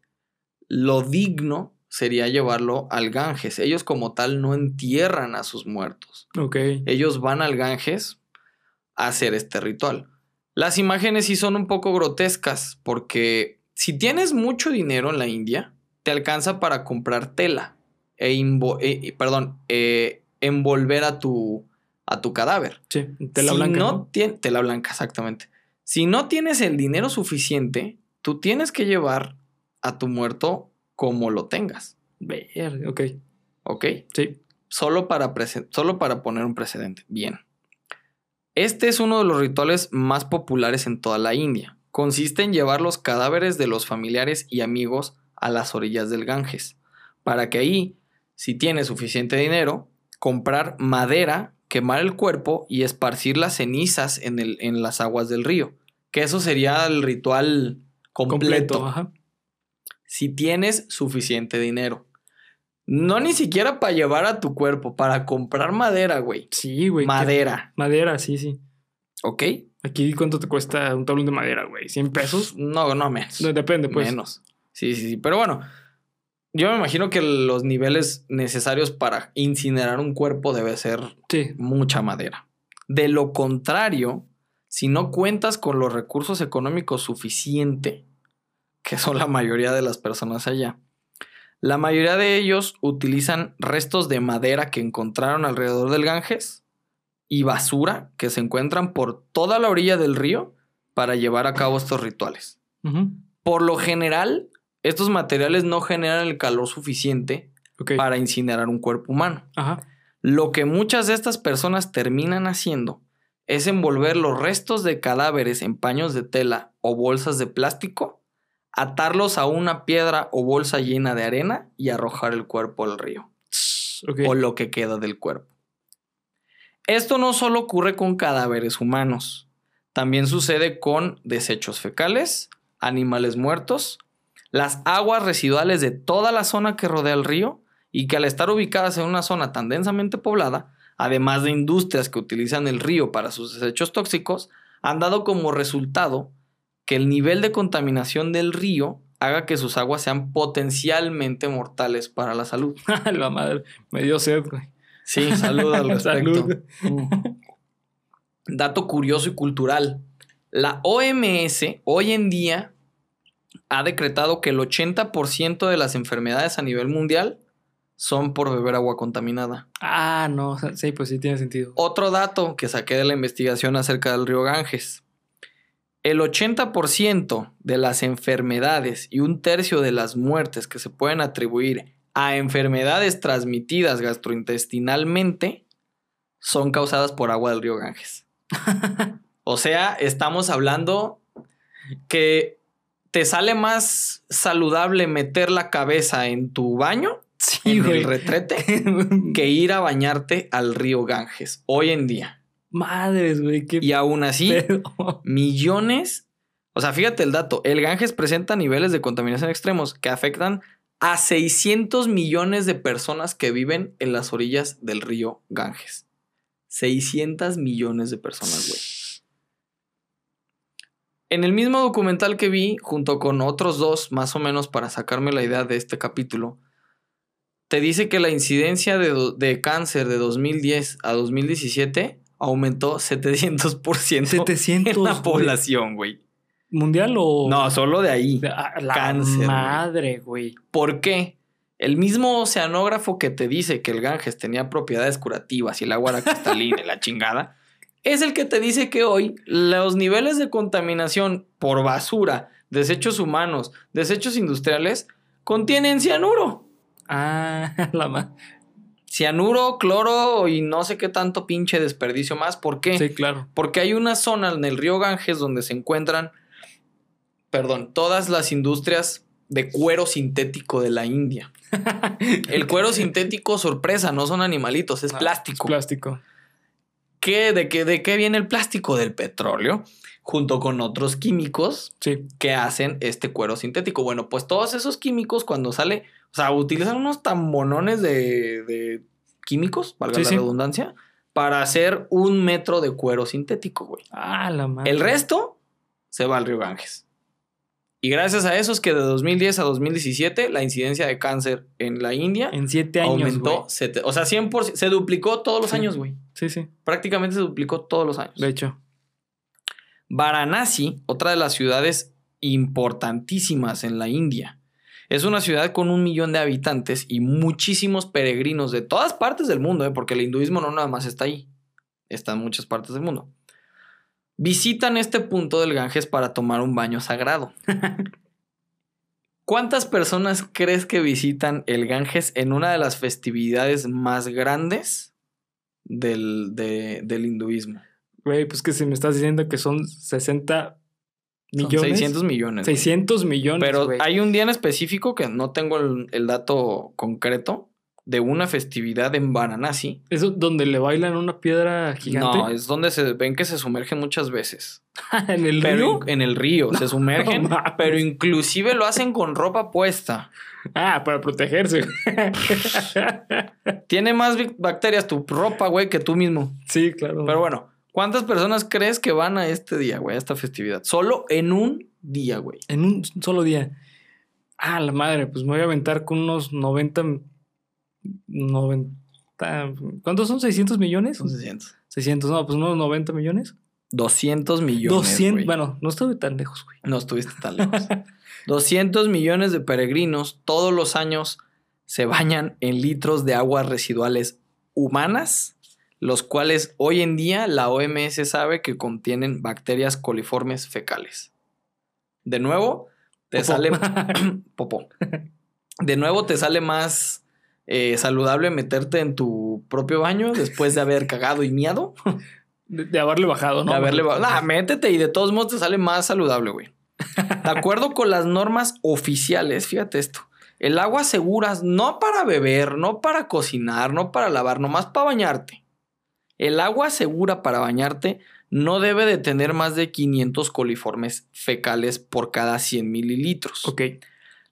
Speaker 1: lo digno sería llevarlo al Ganges. Ellos como tal no entierran a sus muertos.
Speaker 2: Ok.
Speaker 1: Ellos van al Ganges a hacer este ritual. Las imágenes sí son un poco grotescas porque si tienes mucho dinero en la India, te alcanza para comprar tela e, e perdón, e envolver a tu, a tu cadáver.
Speaker 2: Sí, tela blanca.
Speaker 1: No, tela blanca, exactamente. Si no tienes el dinero suficiente, tú tienes que llevar a tu muerto como lo tengas.
Speaker 2: Ver, ok.
Speaker 1: Ok.
Speaker 2: Sí.
Speaker 1: Solo para, solo para poner un precedente. Bien. Este es uno de los rituales más populares en toda la India. Consiste en llevar los cadáveres de los familiares y amigos a las orillas del Ganges, para que ahí, si tienes suficiente dinero, comprar madera, quemar el cuerpo y esparcir las cenizas en, el, en las aguas del río. Que eso sería el ritual completo. completo si tienes suficiente dinero. No ni siquiera para llevar a tu cuerpo, para comprar madera, güey.
Speaker 2: Sí, güey.
Speaker 1: Madera.
Speaker 2: Madera, sí, sí.
Speaker 1: ¿Ok?
Speaker 2: Aquí, ¿cuánto te cuesta un tablón de madera, güey? ¿100 pesos?
Speaker 1: No, no menos.
Speaker 2: No, depende, pues.
Speaker 1: Menos. Sí, sí, sí. Pero bueno, yo me imagino que los niveles necesarios para incinerar un cuerpo debe ser mucha madera. De lo contrario, si no cuentas con los recursos económicos suficientes que son la mayoría de las personas allá. La mayoría de ellos utilizan restos de madera que encontraron alrededor del Ganges y basura que se encuentran por toda la orilla del río para llevar a cabo estos rituales. Por lo general, estos materiales no generan el calor suficiente para incinerar un cuerpo humano. Lo que muchas de estas personas terminan haciendo es envolver los restos de cadáveres en paños de tela o bolsas de plástico atarlos a una piedra o bolsa llena de arena y arrojar el cuerpo al río. O lo que queda del cuerpo. Esto no solo ocurre con cadáveres humanos, también sucede con desechos fecales, animales muertos, las aguas residuales de toda la zona que rodea el río y que al estar ubicadas en una zona tan densamente poblada, además de industrias que utilizan el río para sus desechos tóxicos, han dado como resultado que el nivel de contaminación del río haga que sus aguas sean potencialmente mortales para la salud. [LAUGHS]
Speaker 2: la madre, me dio sed, güey.
Speaker 1: Sí, salud al [LAUGHS] respecto. Dato curioso y cultural. La OMS hoy en día ha decretado que el 80% de las enfermedades a nivel mundial son por beber agua contaminada.
Speaker 2: Ah, no, sí, pues sí tiene sentido.
Speaker 1: Otro dato que saqué de la investigación acerca del río Ganges. El 80% de las enfermedades y un tercio de las muertes que se pueden atribuir a enfermedades transmitidas gastrointestinalmente son causadas por agua del río Ganges. [LAUGHS] o sea, estamos hablando que te sale más saludable meter la cabeza en tu baño, en el retrete, [LAUGHS] que ir a bañarte al río Ganges hoy en día.
Speaker 2: Madres, güey.
Speaker 1: y aún así, millones. O sea, fíjate el dato. El Ganges presenta niveles de contaminación extremos que afectan a 600 millones de personas que viven en las orillas del río Ganges. 600 millones de personas, güey. En el mismo documental que vi, junto con otros dos, más o menos para sacarme la idea de este capítulo, te dice que la incidencia de, de cáncer de 2010 a 2017 aumentó [LAUGHS] 700%, 700 en la población, güey.
Speaker 2: ¿Mundial o...?
Speaker 1: No, solo de ahí.
Speaker 2: Ah, la Cáncer. Madre, güey.
Speaker 1: ¿Por qué? El mismo oceanógrafo que te dice que el Ganges tenía propiedades curativas y el agua era cristalina y la chingada, es el que te dice que hoy los niveles de contaminación por basura, desechos humanos, desechos industriales, contienen cianuro.
Speaker 2: Ah, [LAUGHS] la madre
Speaker 1: cianuro, cloro y no sé qué tanto pinche desperdicio más. ¿Por qué?
Speaker 2: Sí, claro.
Speaker 1: Porque hay una zona en el río Ganges donde se encuentran, perdón, todas las industrias de cuero sintético de la India. [LAUGHS] el cuero sintético, sorpresa, no son animalitos, es plástico.
Speaker 2: plástico.
Speaker 1: ¿Qué, de, qué, ¿de qué viene el plástico? Del petróleo, junto con otros químicos que hacen este cuero sintético. Bueno, pues todos esos químicos cuando sale, o sea, utilizan unos tambonones de, de químicos, valga la redundancia, para hacer un metro de cuero sintético, güey.
Speaker 2: Ah, la madre.
Speaker 1: El resto se va al río Ganges. Y gracias a eso es que de 2010 a 2017 la incidencia de cáncer en la India
Speaker 2: en siete años,
Speaker 1: aumentó. o sea, 100%, se duplicó todos los años, güey.
Speaker 2: Sí, sí.
Speaker 1: Prácticamente se duplicó todos los años.
Speaker 2: De hecho.
Speaker 1: Varanasi, otra de las ciudades importantísimas en la India. Es una ciudad con un millón de habitantes y muchísimos peregrinos de todas partes del mundo, ¿eh? porque el hinduismo no nada más está ahí, está en muchas partes del mundo visitan este punto del Ganges para tomar un baño sagrado. ¿Cuántas personas crees que visitan el Ganges en una de las festividades más grandes del, del hinduismo?
Speaker 2: Güey, pues que si me estás diciendo que son 60 millones.
Speaker 1: 600 millones.
Speaker 2: 600 millones.
Speaker 1: Pero hay un día en específico que no tengo el dato concreto, de una festividad en Varanasi.
Speaker 2: ¿Es donde le bailan una piedra gigante?
Speaker 1: No, es donde se ven que se sumergen muchas veces. [LAUGHS]
Speaker 2: ¿En el río?
Speaker 1: En el río, se [LAUGHS] sumergen, pero inclusive lo hacen con ropa puesta.
Speaker 2: Ah, para protegerse. [LAUGHS]
Speaker 1: Tiene más bacterias tu ropa, güey, que tú mismo.
Speaker 2: Sí, claro.
Speaker 1: Pero bueno, ¿cuántas personas crees que van a este día, güey, a esta festividad? Solo en un día, güey.
Speaker 2: En un solo día. Ah, la madre, pues me voy a aventar con unos 90 90. ¿Cuántos son? ¿600 millones?
Speaker 1: Son 600.
Speaker 2: 600, no, pues unos 90 millones.
Speaker 1: 200 millones.
Speaker 2: 200, bueno, no estuve tan lejos, güey.
Speaker 1: No estuviste tan lejos. [LAUGHS] 200 millones de peregrinos todos los años se bañan en litros de aguas residuales humanas, los cuales hoy en día la OMS sabe que contienen bacterias coliformes fecales. De nuevo, te sale. [LAUGHS] [CLEARS THROAT] Popó. De nuevo, te sale más eh, saludable meterte en tu propio baño después de haber cagado y miado.
Speaker 2: De, haberle bajado, ¿no?
Speaker 1: De haberle bajado. Nah, métete y de todos modos te sale más saludable, güey. De acuerdo con las normas oficiales, fíjate esto. El agua segura no para beber, no para cocinar, no para lavar, nomás para bañarte. El agua segura para bañarte no debe de tener más de 500 coliformes fecales por cada 100 mililitros.
Speaker 2: Ok.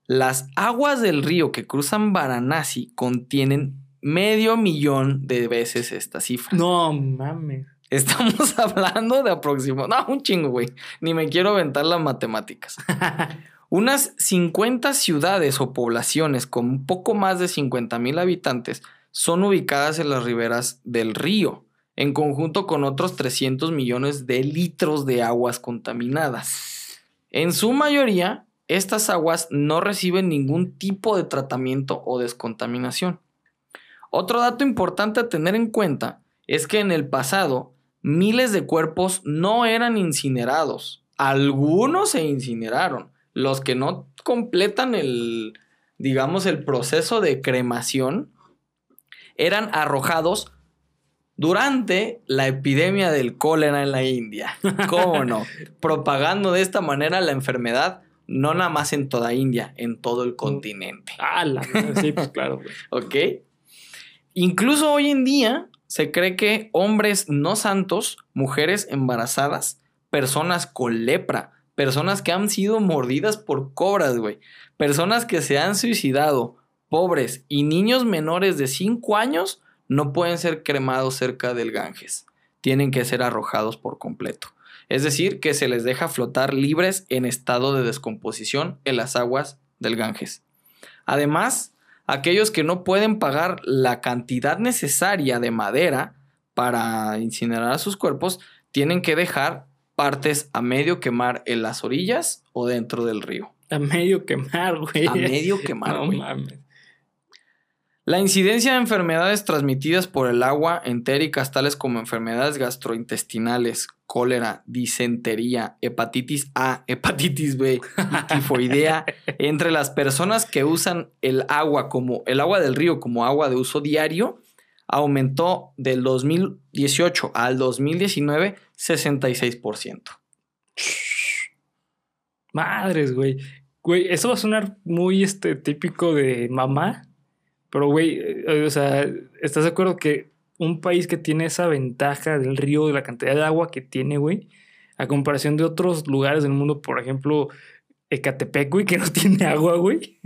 Speaker 1: Las aguas del río que cruzan Varanasi contienen medio millón de veces esta cifra.
Speaker 2: No mames.
Speaker 1: Estamos [LAUGHS] hablando de aproximadamente. No, un chingo, güey. Ni me quiero aventar las matemáticas. [LAUGHS] Unas 50 ciudades o poblaciones con poco más de 50 mil habitantes son ubicadas en las riberas del río, en conjunto con otros 300 millones de litros de aguas contaminadas. En su mayoría, estas aguas no reciben ningún tipo de tratamiento o descontaminación. Otro dato importante a tener en cuenta es que en el pasado miles de cuerpos no eran incinerados. Algunos se incineraron. Los que no completan el, digamos, el proceso de cremación eran arrojados durante la epidemia del cólera en la India. [LAUGHS] ¿Cómo no? Propagando de esta manera la enfermedad no nada más en toda India, en todo el continente.
Speaker 2: Ah, la sí, pues claro. [LAUGHS]
Speaker 1: ok. Incluso hoy en día se cree que hombres no santos, mujeres embarazadas, personas con lepra, personas que han sido mordidas por cobras, güey, personas que se han suicidado, pobres y niños menores de 5 años no pueden ser cremados cerca del Ganges. Tienen que ser arrojados por completo es decir, que se les deja flotar libres en estado de descomposición en las aguas del Ganges. Además, aquellos que no pueden pagar la cantidad necesaria de madera para incinerar sus cuerpos, tienen que dejar partes a medio quemar en las orillas o dentro del río.
Speaker 2: A medio quemar, güey.
Speaker 1: A medio quemar, güey. La incidencia de enfermedades transmitidas por el agua entéricas, tales como enfermedades gastrointestinales, cólera, disentería, hepatitis A, [LAUGHS] hepatitis B y tifoidea, entre las personas que usan el agua como el agua del río como agua de uso diario, aumentó del 2018 al 2019 66%.
Speaker 2: Madres, güey. Güey, eso va a sonar muy este, típico de mamá pero, güey, eh, o sea, ¿estás de acuerdo que un país que tiene esa ventaja del río, de la cantidad de agua que tiene, güey, a comparación de otros lugares del mundo, por ejemplo, Ecatepec, güey, que no [LAUGHS] tiene agua, güey.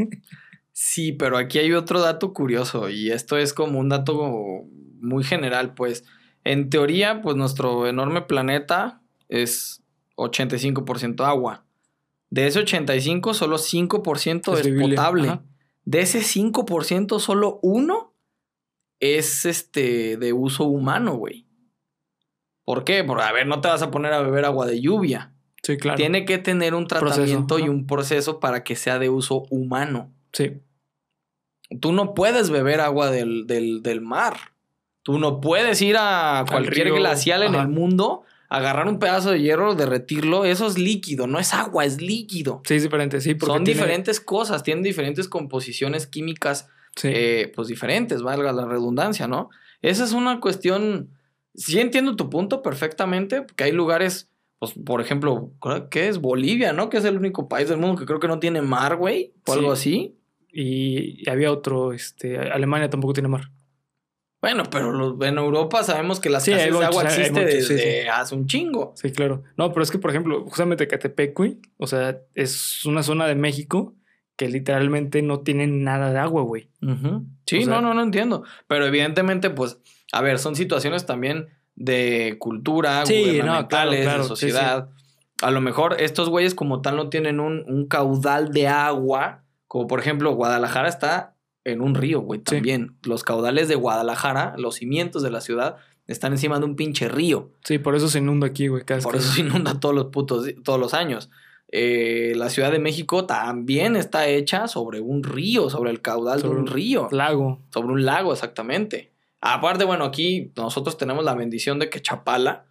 Speaker 1: Sí, pero aquí hay otro dato curioso y esto es como un dato muy general, pues. En teoría, pues nuestro enorme planeta es 85% agua. De ese 85, solo 5% es, potable. De ese 5%, solo uno es este de uso humano, güey. ¿Por qué? Porque, a ver, no te vas a poner a beber agua de lluvia.
Speaker 2: Sí, claro.
Speaker 1: Tiene que tener un tratamiento y un proceso para que sea de uso humano.
Speaker 2: Sí.
Speaker 1: Tú no puedes beber agua del, del, mar. Tú no puedes ir a cualquier glacial en el mundo, agarrar un pedazo de hierro, derretirlo. Eso es líquido, no es agua, es líquido.
Speaker 2: Sí, es diferente, sí.
Speaker 1: Son diferentes cosas, tienen diferentes composiciones químicas, eh, pues diferentes, valga la redundancia, ¿no? Esa es una cuestión. Sí entiendo tu punto perfectamente, porque hay lugares pues, por ejemplo, ¿qué es? Bolivia, ¿no? Que es el único país del mundo que creo que no tiene mar, güey, o algo así.
Speaker 2: Y había otro, este, Alemania tampoco tiene mar.
Speaker 1: Bueno, pero en Europa sabemos que la sí, de agua existe desde hace un chingo.
Speaker 2: Sí, claro. No, pero es que, por ejemplo, justamente Catepec, güey, o sea, es una zona de México que literalmente no tiene nada de agua, güey.
Speaker 1: Sí, no, no, no entiendo. Pero evidentemente, pues, a ver, son situaciones también de cultura, gubernamentales, de sociedad. A lo mejor estos güeyes como tal no tienen un, un, caudal de agua, como por ejemplo Guadalajara está en un río, güey, también. Los caudales de Guadalajara, los cimientos de la ciudad, están encima de un pinche río.
Speaker 2: Sí, por eso se inunda aquí, güey.
Speaker 1: Por eso se inunda todos los putos, todos los años. Eh, la Ciudad de México también está hecha sobre un río, sobre el caudal de un río.
Speaker 2: Lago.
Speaker 1: Sobre un lago, exactamente. Aparte, bueno, aquí nosotros tenemos la bendición de que Chapala,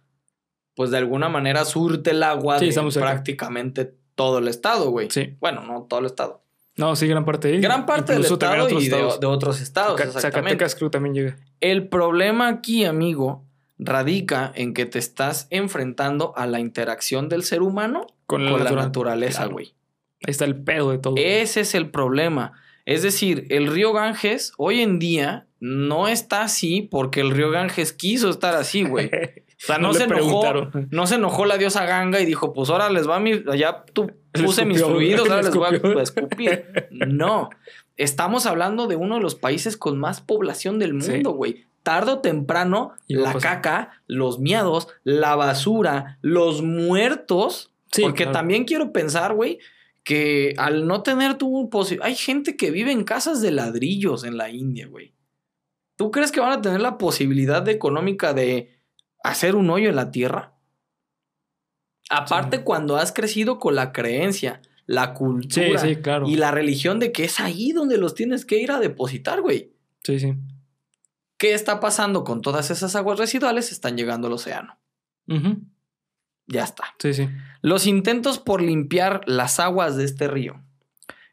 Speaker 1: pues de alguna manera surte el agua de prácticamente todo el estado, güey.
Speaker 2: Sí.
Speaker 1: Bueno, no todo el estado.
Speaker 2: No, sí, gran parte de
Speaker 1: Gran parte del estado y de, otros estados.
Speaker 2: Zacatecas creo también llega.
Speaker 1: El problema aquí, amigo, radica en que te estás enfrentando a la interacción del ser humano con, la, naturaleza, güey.
Speaker 2: Ahí está el pedo de todo.
Speaker 1: Ese es el problema. Es decir, el río Ganges hoy en día no está así porque el río Ganges quiso estar así, güey. [LAUGHS] O sea, no, se enojó, no se enojó la diosa Ganga y dijo, pues ahora les va mi, allá tú [LAUGHS] puse mis fluidos, [LAUGHS] ahora les voy a escupir. No, estamos hablando de uno de los países con más población del mundo, güey. Tarde o temprano, la caca, los miados, la basura, los muertos, porque también quiero pensar, güey, que al no tener tu posibilidad, hay gente que vive en casas de ladrillos en la India, güey. ¿Tú crees que van a tener la posibilidad económica de hacer un hoyo en la tierra? Aparte, cuando has crecido con la creencia, la cultura y la religión de que es ahí donde los tienes que ir a depositar, güey.
Speaker 2: Sí, sí.
Speaker 1: ¿Qué está pasando con todas esas aguas residuales? Están llegando al océano. Ya está.
Speaker 2: Sí, sí.
Speaker 1: Los intentos por limpiar las aguas de este río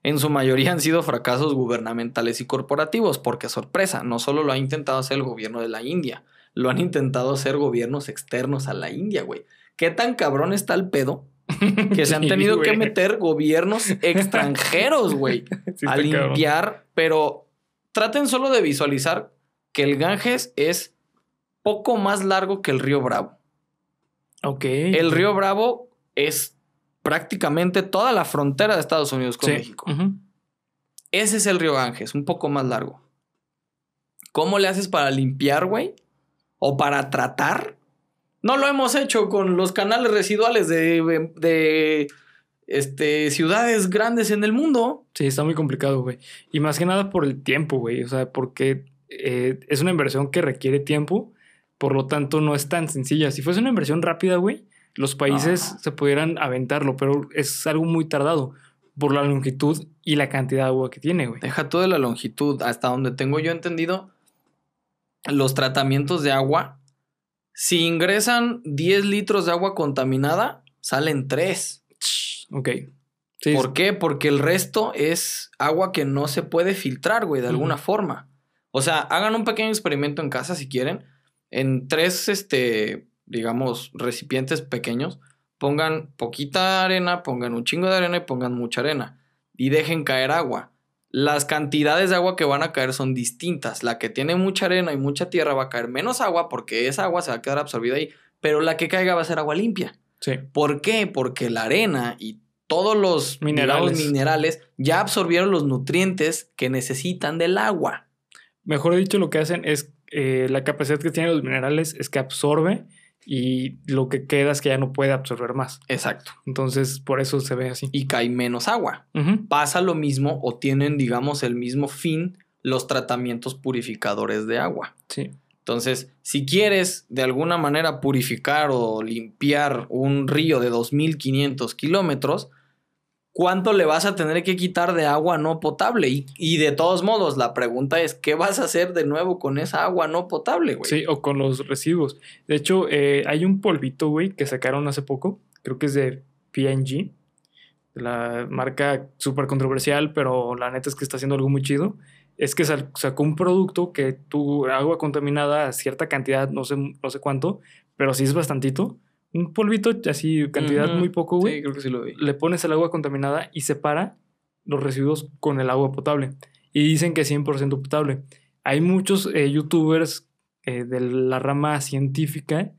Speaker 1: en su mayoría han sido fracasos gubernamentales y corporativos, porque sorpresa, no solo lo ha intentado hacer el gobierno de la India, lo han intentado hacer gobiernos externos a la India, güey. ¿Qué tan cabrón está el pedo? [LAUGHS] Que se han tenido que meter gobiernos [LAUGHS] extranjeros, güey, a limpiar, pero traten solo de visualizar que el Ganges es poco más largo que el río Bravo.
Speaker 2: Ok.
Speaker 1: El río Bravo es prácticamente toda la frontera de Estados Unidos con México. Ese es el río Ganges, un poco más largo. ¿Cómo le haces para limpiar, güey? ¿O para tratar? No lo hemos hecho con los canales residuales de, de este, ciudades grandes en el mundo.
Speaker 2: Sí, está muy complicado, güey. Y más que nada por el tiempo, güey. O sea, porque eh, es una inversión que requiere tiempo. Por lo tanto, no es tan sencilla. Si fuese una inversión rápida, güey, los países se pudieran aventarlo, pero es algo muy tardado por la longitud y la cantidad de agua que tiene, güey.
Speaker 1: Deja todo de la longitud, hasta donde tengo yo entendido, los tratamientos de agua, si ingresan 10 litros de agua contaminada, salen 3.
Speaker 2: Ok.
Speaker 1: ¿Por qué? Porque el resto es agua que no se puede filtrar, güey, de alguna forma. O sea, hagan un pequeño experimento en casa si quieren. En tres, este, digamos, recipientes pequeños, pongan poquita arena, pongan un chingo de arena y pongan mucha arena. Y dejen caer agua. Las cantidades de agua que van a caer son distintas. La que tiene mucha arena y mucha tierra va a caer menos agua porque esa agua se va a quedar absorbida ahí, pero la que caiga va a ser agua limpia.
Speaker 2: Sí.
Speaker 1: ¿Por qué? Porque la arena y todos los
Speaker 2: Minerales.
Speaker 1: digamos, minerales ya absorbieron los nutrientes que necesitan del agua.
Speaker 2: Mejor dicho, lo que hacen es eh, la capacidad que tienen los minerales es que absorbe y lo que queda es que ya no puede absorber más.
Speaker 1: Exacto.
Speaker 2: Entonces, por eso se ve así.
Speaker 1: Y cae menos agua. Pasa lo mismo o tienen, digamos, el mismo fin los tratamientos purificadores de agua.
Speaker 2: Sí.
Speaker 1: Entonces, si quieres de alguna manera purificar o limpiar un río de 2.500 kilómetros, ¿cuánto le vas a tener que quitar de agua no potable? Y, y de todos modos, la pregunta es, ¿qué vas a hacer de nuevo con esa agua no potable, güey?
Speaker 2: Sí, o con los residuos. De hecho, eh, hay un polvito, güey, que sacaron hace poco. Creo que es de P&G. La marca súper controversial, pero la neta es que está haciendo algo muy chido. Es que sacó un producto que tu agua contaminada a cierta cantidad, no sé, no sé cuánto, pero sí es bastantito. Un polvito así, cantidad muy poco, güey.
Speaker 1: Sí, creo que sí lo vi.
Speaker 2: le pones el agua contaminada y separa los residuos con el agua potable. Y dicen que es 100% potable. Hay muchos eh, youtubers eh, de la rama científica.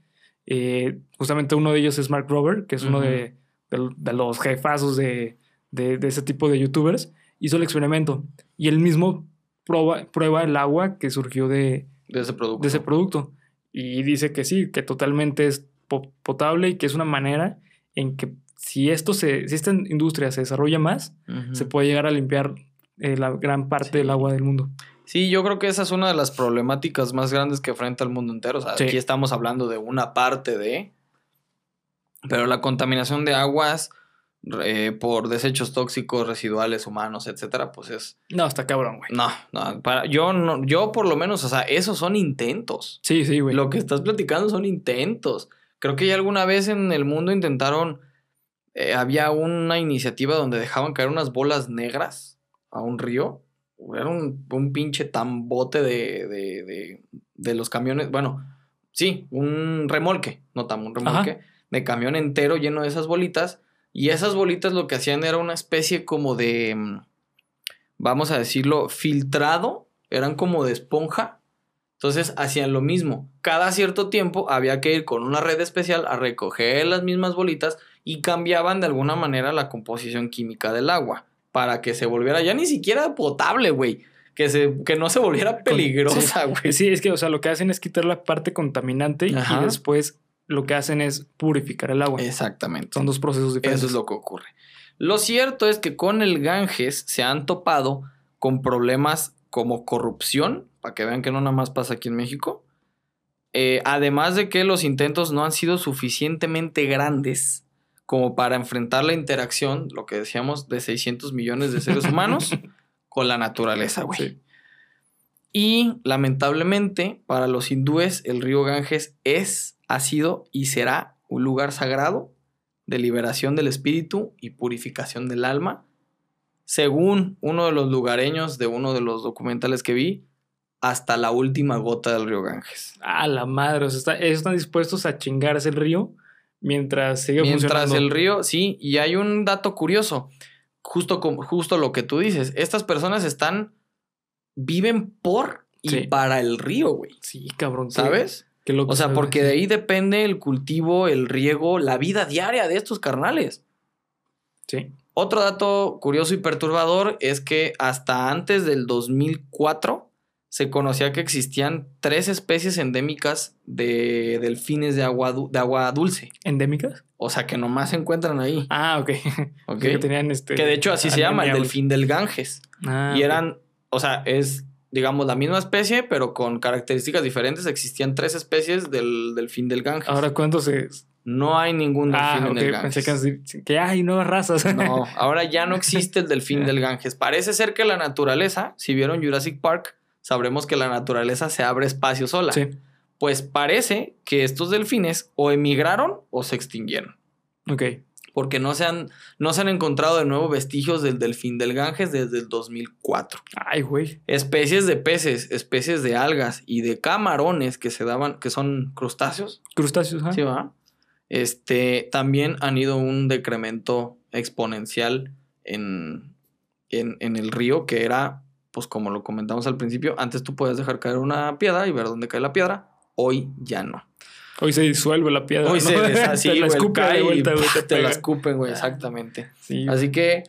Speaker 2: eh, justamente uno de ellos es Mark Rober, que es uno de, de- de los jefazos de, de- de ese tipo de youtubers. Hizo el experimento y él mismo prueba, prueba el agua que surgió de,
Speaker 1: De ese producto.
Speaker 2: de ese producto. Y dice que sí, que totalmente es potable y que es una manera en que si esto se, si esta industria se desarrolla más, se puede llegar a limpiar eh, la gran parte
Speaker 1: Sí.
Speaker 2: del agua del mundo.
Speaker 1: Sí, yo creo que esa es una de las problemáticas más grandes que enfrenta el mundo entero. O sea,
Speaker 2: Sí.
Speaker 1: aquí estamos hablando de una parte de. Pero la contaminación de aguas eh, por desechos tóxicos, residuales, humanos, etcétera, pues es.
Speaker 2: No, está cabrón, güey.
Speaker 1: No, no. Para, yo no, yo por lo menos, o sea, esos son intentos.
Speaker 2: Sí, sí, güey.
Speaker 1: Lo que estás platicando son intentos. Creo que ya alguna vez en el mundo intentaron. eh, había una iniciativa donde dejaban caer unas bolas negras a un río. Era un, un pinche tambote de, de, de, de los camiones. Bueno, sí, un remolque, no tam, un remolque de camión entero lleno de esas bolitas. Y esas bolitas lo que hacían era una especie como de. mm, Vamos a decirlo, filtrado. Eran como de esponja. Entonces hacían lo mismo. Cada cierto tiempo había que ir con una red especial a recoger las mismas bolitas y cambiaban de alguna manera la composición química del agua para que se volviera ya ni siquiera potable, güey. Que, se, que no se volviera peligrosa, güey.
Speaker 2: Sí, es que, o sea, lo que hacen es quitar la parte contaminante
Speaker 1: Ajá.
Speaker 2: y después lo que hacen es purificar el agua.
Speaker 1: Exactamente.
Speaker 2: Son dos procesos diferentes.
Speaker 1: Eso es lo que ocurre. Lo cierto es que con el Ganges se han topado con problemas como corrupción, para que vean que no nada más pasa aquí en México. Eh, además de que los intentos no han sido suficientemente grandes como para enfrentar la interacción, lo que decíamos, de 600 millones de seres [LAUGHS] humanos con la naturaleza, güey.
Speaker 2: Sí.
Speaker 1: Y lamentablemente, para los hindúes, el río Ganges es, ha sido y será un lugar sagrado de liberación del espíritu y purificación del alma, según uno de los lugareños de uno de los documentales que vi, hasta la última gota del río Ganges.
Speaker 2: A la madre, o sea, está- ellos están dispuestos a chingarse el río mientras sigue
Speaker 1: Mientras
Speaker 2: funcionando.
Speaker 1: el río, sí, y hay un dato curioso, justo, como, justo lo que tú dices, estas personas están, viven por y
Speaker 2: Sí.
Speaker 1: para el río, güey,
Speaker 2: Sí, cabrón.
Speaker 1: ¿sabes?
Speaker 2: qué loco
Speaker 1: O sea, porque de ahí depende el cultivo, el riego, la vida diaria de estos carnales.
Speaker 2: Sí.
Speaker 1: Otro dato curioso y perturbador es que hasta antes del 2004 se conocía que existían tres especies endémicas de delfines de agua, de agua dulce.
Speaker 2: ¿Endémicas?
Speaker 1: O sea, que nomás se encuentran ahí.
Speaker 2: Ah, ok.
Speaker 1: ¿ok?
Speaker 2: Que tenían este.
Speaker 1: Que de hecho así se llama, el delfín del Ganges.
Speaker 2: Ah,
Speaker 1: y eran, o sea, es, digamos, la misma especie, pero con características diferentes. Existían tres especies del delfín del Ganges.
Speaker 2: Ahora, ¿cuántos es?
Speaker 1: No hay ningún delfín
Speaker 2: Ah,
Speaker 1: en
Speaker 2: ok.
Speaker 1: el Ganges.
Speaker 2: Pensé que hay nuevas razas.
Speaker 1: No, ahora ya no [LAUGHS] existe el delfín del Ganges. Parece ser que la naturaleza, si vieron Jurassic Park, sabremos que la naturaleza se abre espacio sola.
Speaker 2: sí.
Speaker 1: Pues parece que estos delfines o emigraron o se extinguieron.
Speaker 2: Ok.
Speaker 1: Porque no se han, no se han encontrado de nuevo vestigios del delfín del Ganges desde el 2004.
Speaker 2: Ay, güey.
Speaker 1: Especies de peces, especies de algas y de camarones que se daban, que son crustáceos,
Speaker 2: Crustáceos, ¿ah?
Speaker 1: ¿sí va? Este, también han ido un decremento exponencial en, en, en el río que era, pues como lo comentamos al principio, antes tú podías dejar caer una piedra y ver dónde cae la piedra, hoy ya no.
Speaker 2: Hoy se disuelve la piedra.
Speaker 1: Hoy
Speaker 2: ¿no?
Speaker 1: se deshace, [LAUGHS]
Speaker 2: te la
Speaker 1: güey,
Speaker 2: escupe
Speaker 1: cae
Speaker 2: de
Speaker 1: y
Speaker 2: vuelta, güey, te
Speaker 1: te la escupen, güey, exactamente.
Speaker 2: Sí,
Speaker 1: Así que,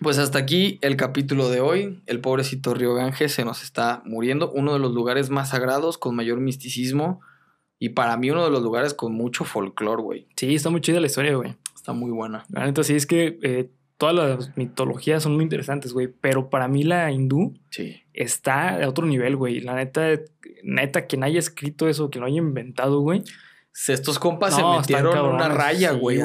Speaker 1: pues hasta aquí el capítulo de hoy. El pobrecito Río Ganges se nos está muriendo. Uno de los lugares más sagrados, con mayor misticismo. Y para mí uno de los lugares con mucho folclore, güey.
Speaker 2: Sí, está muy chida la historia, güey.
Speaker 1: Está muy buena.
Speaker 2: La neta, sí, es que eh, todas las mitologías son muy interesantes, güey. Pero para mí la hindú
Speaker 1: Sí.
Speaker 2: está a otro nivel, güey. La neta, neta, quien haya escrito eso, quien lo haya inventado, güey.
Speaker 1: Estos compas
Speaker 2: No,
Speaker 1: se metieron una raya,
Speaker 2: sí,
Speaker 1: güey.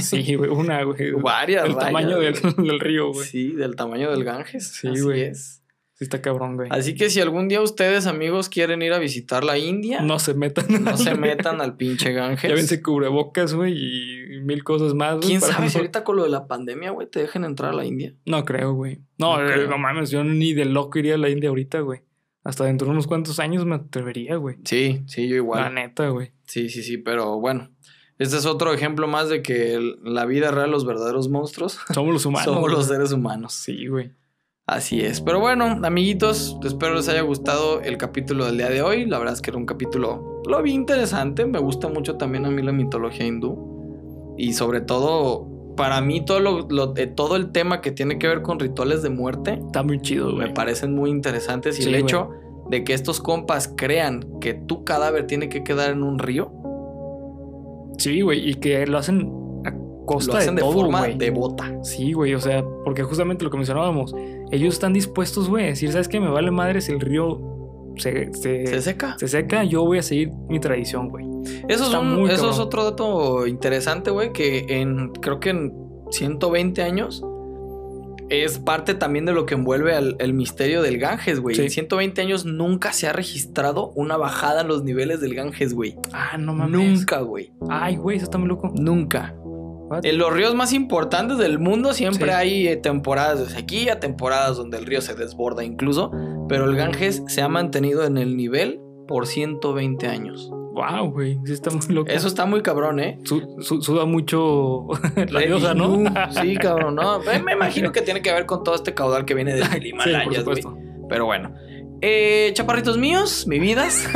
Speaker 2: Sí, güey, una, güey. [LAUGHS]
Speaker 1: Varias
Speaker 2: El
Speaker 1: rayas,
Speaker 2: tamaño del, río, güey.
Speaker 1: Sí, del tamaño del Ganges.
Speaker 2: Sí,
Speaker 1: Así
Speaker 2: güey.
Speaker 1: es.
Speaker 2: Sí, está cabrón, güey.
Speaker 1: Así que si algún día ustedes, amigos, quieren ir a visitar la India, no,
Speaker 2: No se metan. [LAUGHS]
Speaker 1: se metan al pinche Ganges.
Speaker 2: Ya vense cubrebocas, güey, y mil cosas más. güey,
Speaker 1: ¿Quién sabe
Speaker 2: no-
Speaker 1: si ahorita con lo de la pandemia, güey, te dejen entrar a la India?
Speaker 2: No creo, güey. No,
Speaker 1: No
Speaker 2: eh,
Speaker 1: creo.
Speaker 2: no mames, yo ni de loco iría a la India ahorita, güey. Hasta dentro de unos cuantos años me atrevería, güey.
Speaker 1: Sí, sí, yo
Speaker 2: La
Speaker 1: igual.
Speaker 2: neta, güey.
Speaker 1: Sí, sí, sí, pero bueno. Este es otro ejemplo más de que la vida real, los verdaderos monstruos,
Speaker 2: Somos los [LAUGHS] humanos.
Speaker 1: somos los seres humanos.
Speaker 2: Sí, güey.
Speaker 1: Así es. Pero bueno, amiguitos, espero les haya gustado el capítulo del día de hoy. La verdad es que era un capítulo, lo vi interesante. Me gusta mucho también a mí la mitología hindú. Y sobre todo, para mí, todo, lo, lo- eh, todo el tema que tiene que ver con rituales de muerte
Speaker 2: Está muy chido,
Speaker 1: me
Speaker 2: güey.
Speaker 1: parecen muy interesantes. Y
Speaker 2: Sí,
Speaker 1: el
Speaker 2: güey.
Speaker 1: hecho de que estos compas crean que tu cadáver tiene que quedar en un río,
Speaker 2: Sí, güey. Y que lo hacen a costa
Speaker 1: lo hacen
Speaker 2: de
Speaker 1: de,
Speaker 2: todo,
Speaker 1: forma
Speaker 2: güey.
Speaker 1: devota.
Speaker 2: Sí, güey. O sea, porque justamente lo que mencionábamos, ellos están dispuestos, güey, a decir, ¿sabes qué? Me vale madre si el río se, se,
Speaker 1: Se seca.
Speaker 2: se seca, yo voy a seguir mi tradición, güey.
Speaker 1: Eso, es, un- eso es otro dato interesante, güey, que en creo que en 120 años es parte también de lo que envuelve al el misterio del Ganges, güey.
Speaker 2: Sí.
Speaker 1: En 120 años nunca se ha registrado una bajada en los niveles del Ganges, güey.
Speaker 2: Ah, no mames.
Speaker 1: Nunca, güey.
Speaker 2: Ay, güey, eso está muy loco.
Speaker 1: Nunca. En los ríos más importantes del mundo siempre
Speaker 2: Sí.
Speaker 1: hay eh, temporadas de sequía, temporadas donde el río se desborda incluso, pero el Ganges se ha mantenido en el nivel por 120 años.
Speaker 2: Wow, güey. Sí está muy loco.
Speaker 1: Eso está muy cabrón, ¿eh?
Speaker 2: Su- su- suda mucho [LAUGHS] la
Speaker 1: Red
Speaker 2: diosa, ¿no? [LAUGHS]
Speaker 1: Sí, cabrón, no. Eh, Me imagino que tiene que ver con todo este caudal que viene del [LAUGHS]
Speaker 2: Sí, por
Speaker 1: Himalaya, güey.
Speaker 2: supuesto.
Speaker 1: Pero bueno. Eh, chaparritos míos, mi vidas.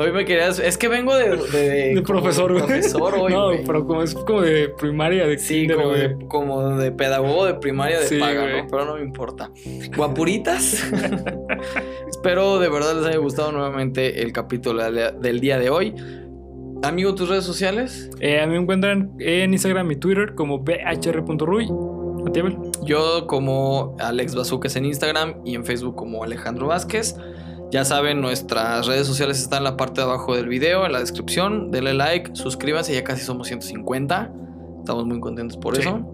Speaker 1: Hoy me querías. Es que vengo de. De, [LAUGHS]
Speaker 2: profesor, güey.
Speaker 1: Profesor hoy, [LAUGHS]
Speaker 2: no, pero como es como de primaria, de
Speaker 1: Sí,
Speaker 2: kinder,
Speaker 1: como de, como de pedagogo de primaria de
Speaker 2: Sí,
Speaker 1: paga,
Speaker 2: güey.
Speaker 1: ¿no? Pero no me importa. Guapuritas. [LAUGHS] Espero de verdad les haya gustado nuevamente el capítulo del día de hoy. Amigo, tus redes sociales.
Speaker 2: Eh, a mí me encuentran en Instagram y Twitter como bhr.ruy.
Speaker 1: Yo como Alex Bazuques en Instagram y en Facebook como Alejandro Vázquez. Ya saben, nuestras redes sociales están en la parte de abajo del video, en la descripción. Denle like, suscríbanse, ya casi somos 150. Estamos muy contentos por
Speaker 2: Sí.
Speaker 1: eso.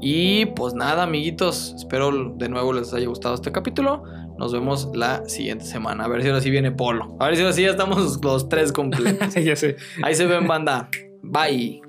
Speaker 1: Y pues nada, amiguitos, espero de nuevo les haya gustado este capítulo. Nos vemos la siguiente semana. A ver si ahora sí viene Polo. A ver si ahora sí ya estamos los tres [LAUGHS] completos.
Speaker 2: ya sé.
Speaker 1: Ahí se ven, banda. Bye.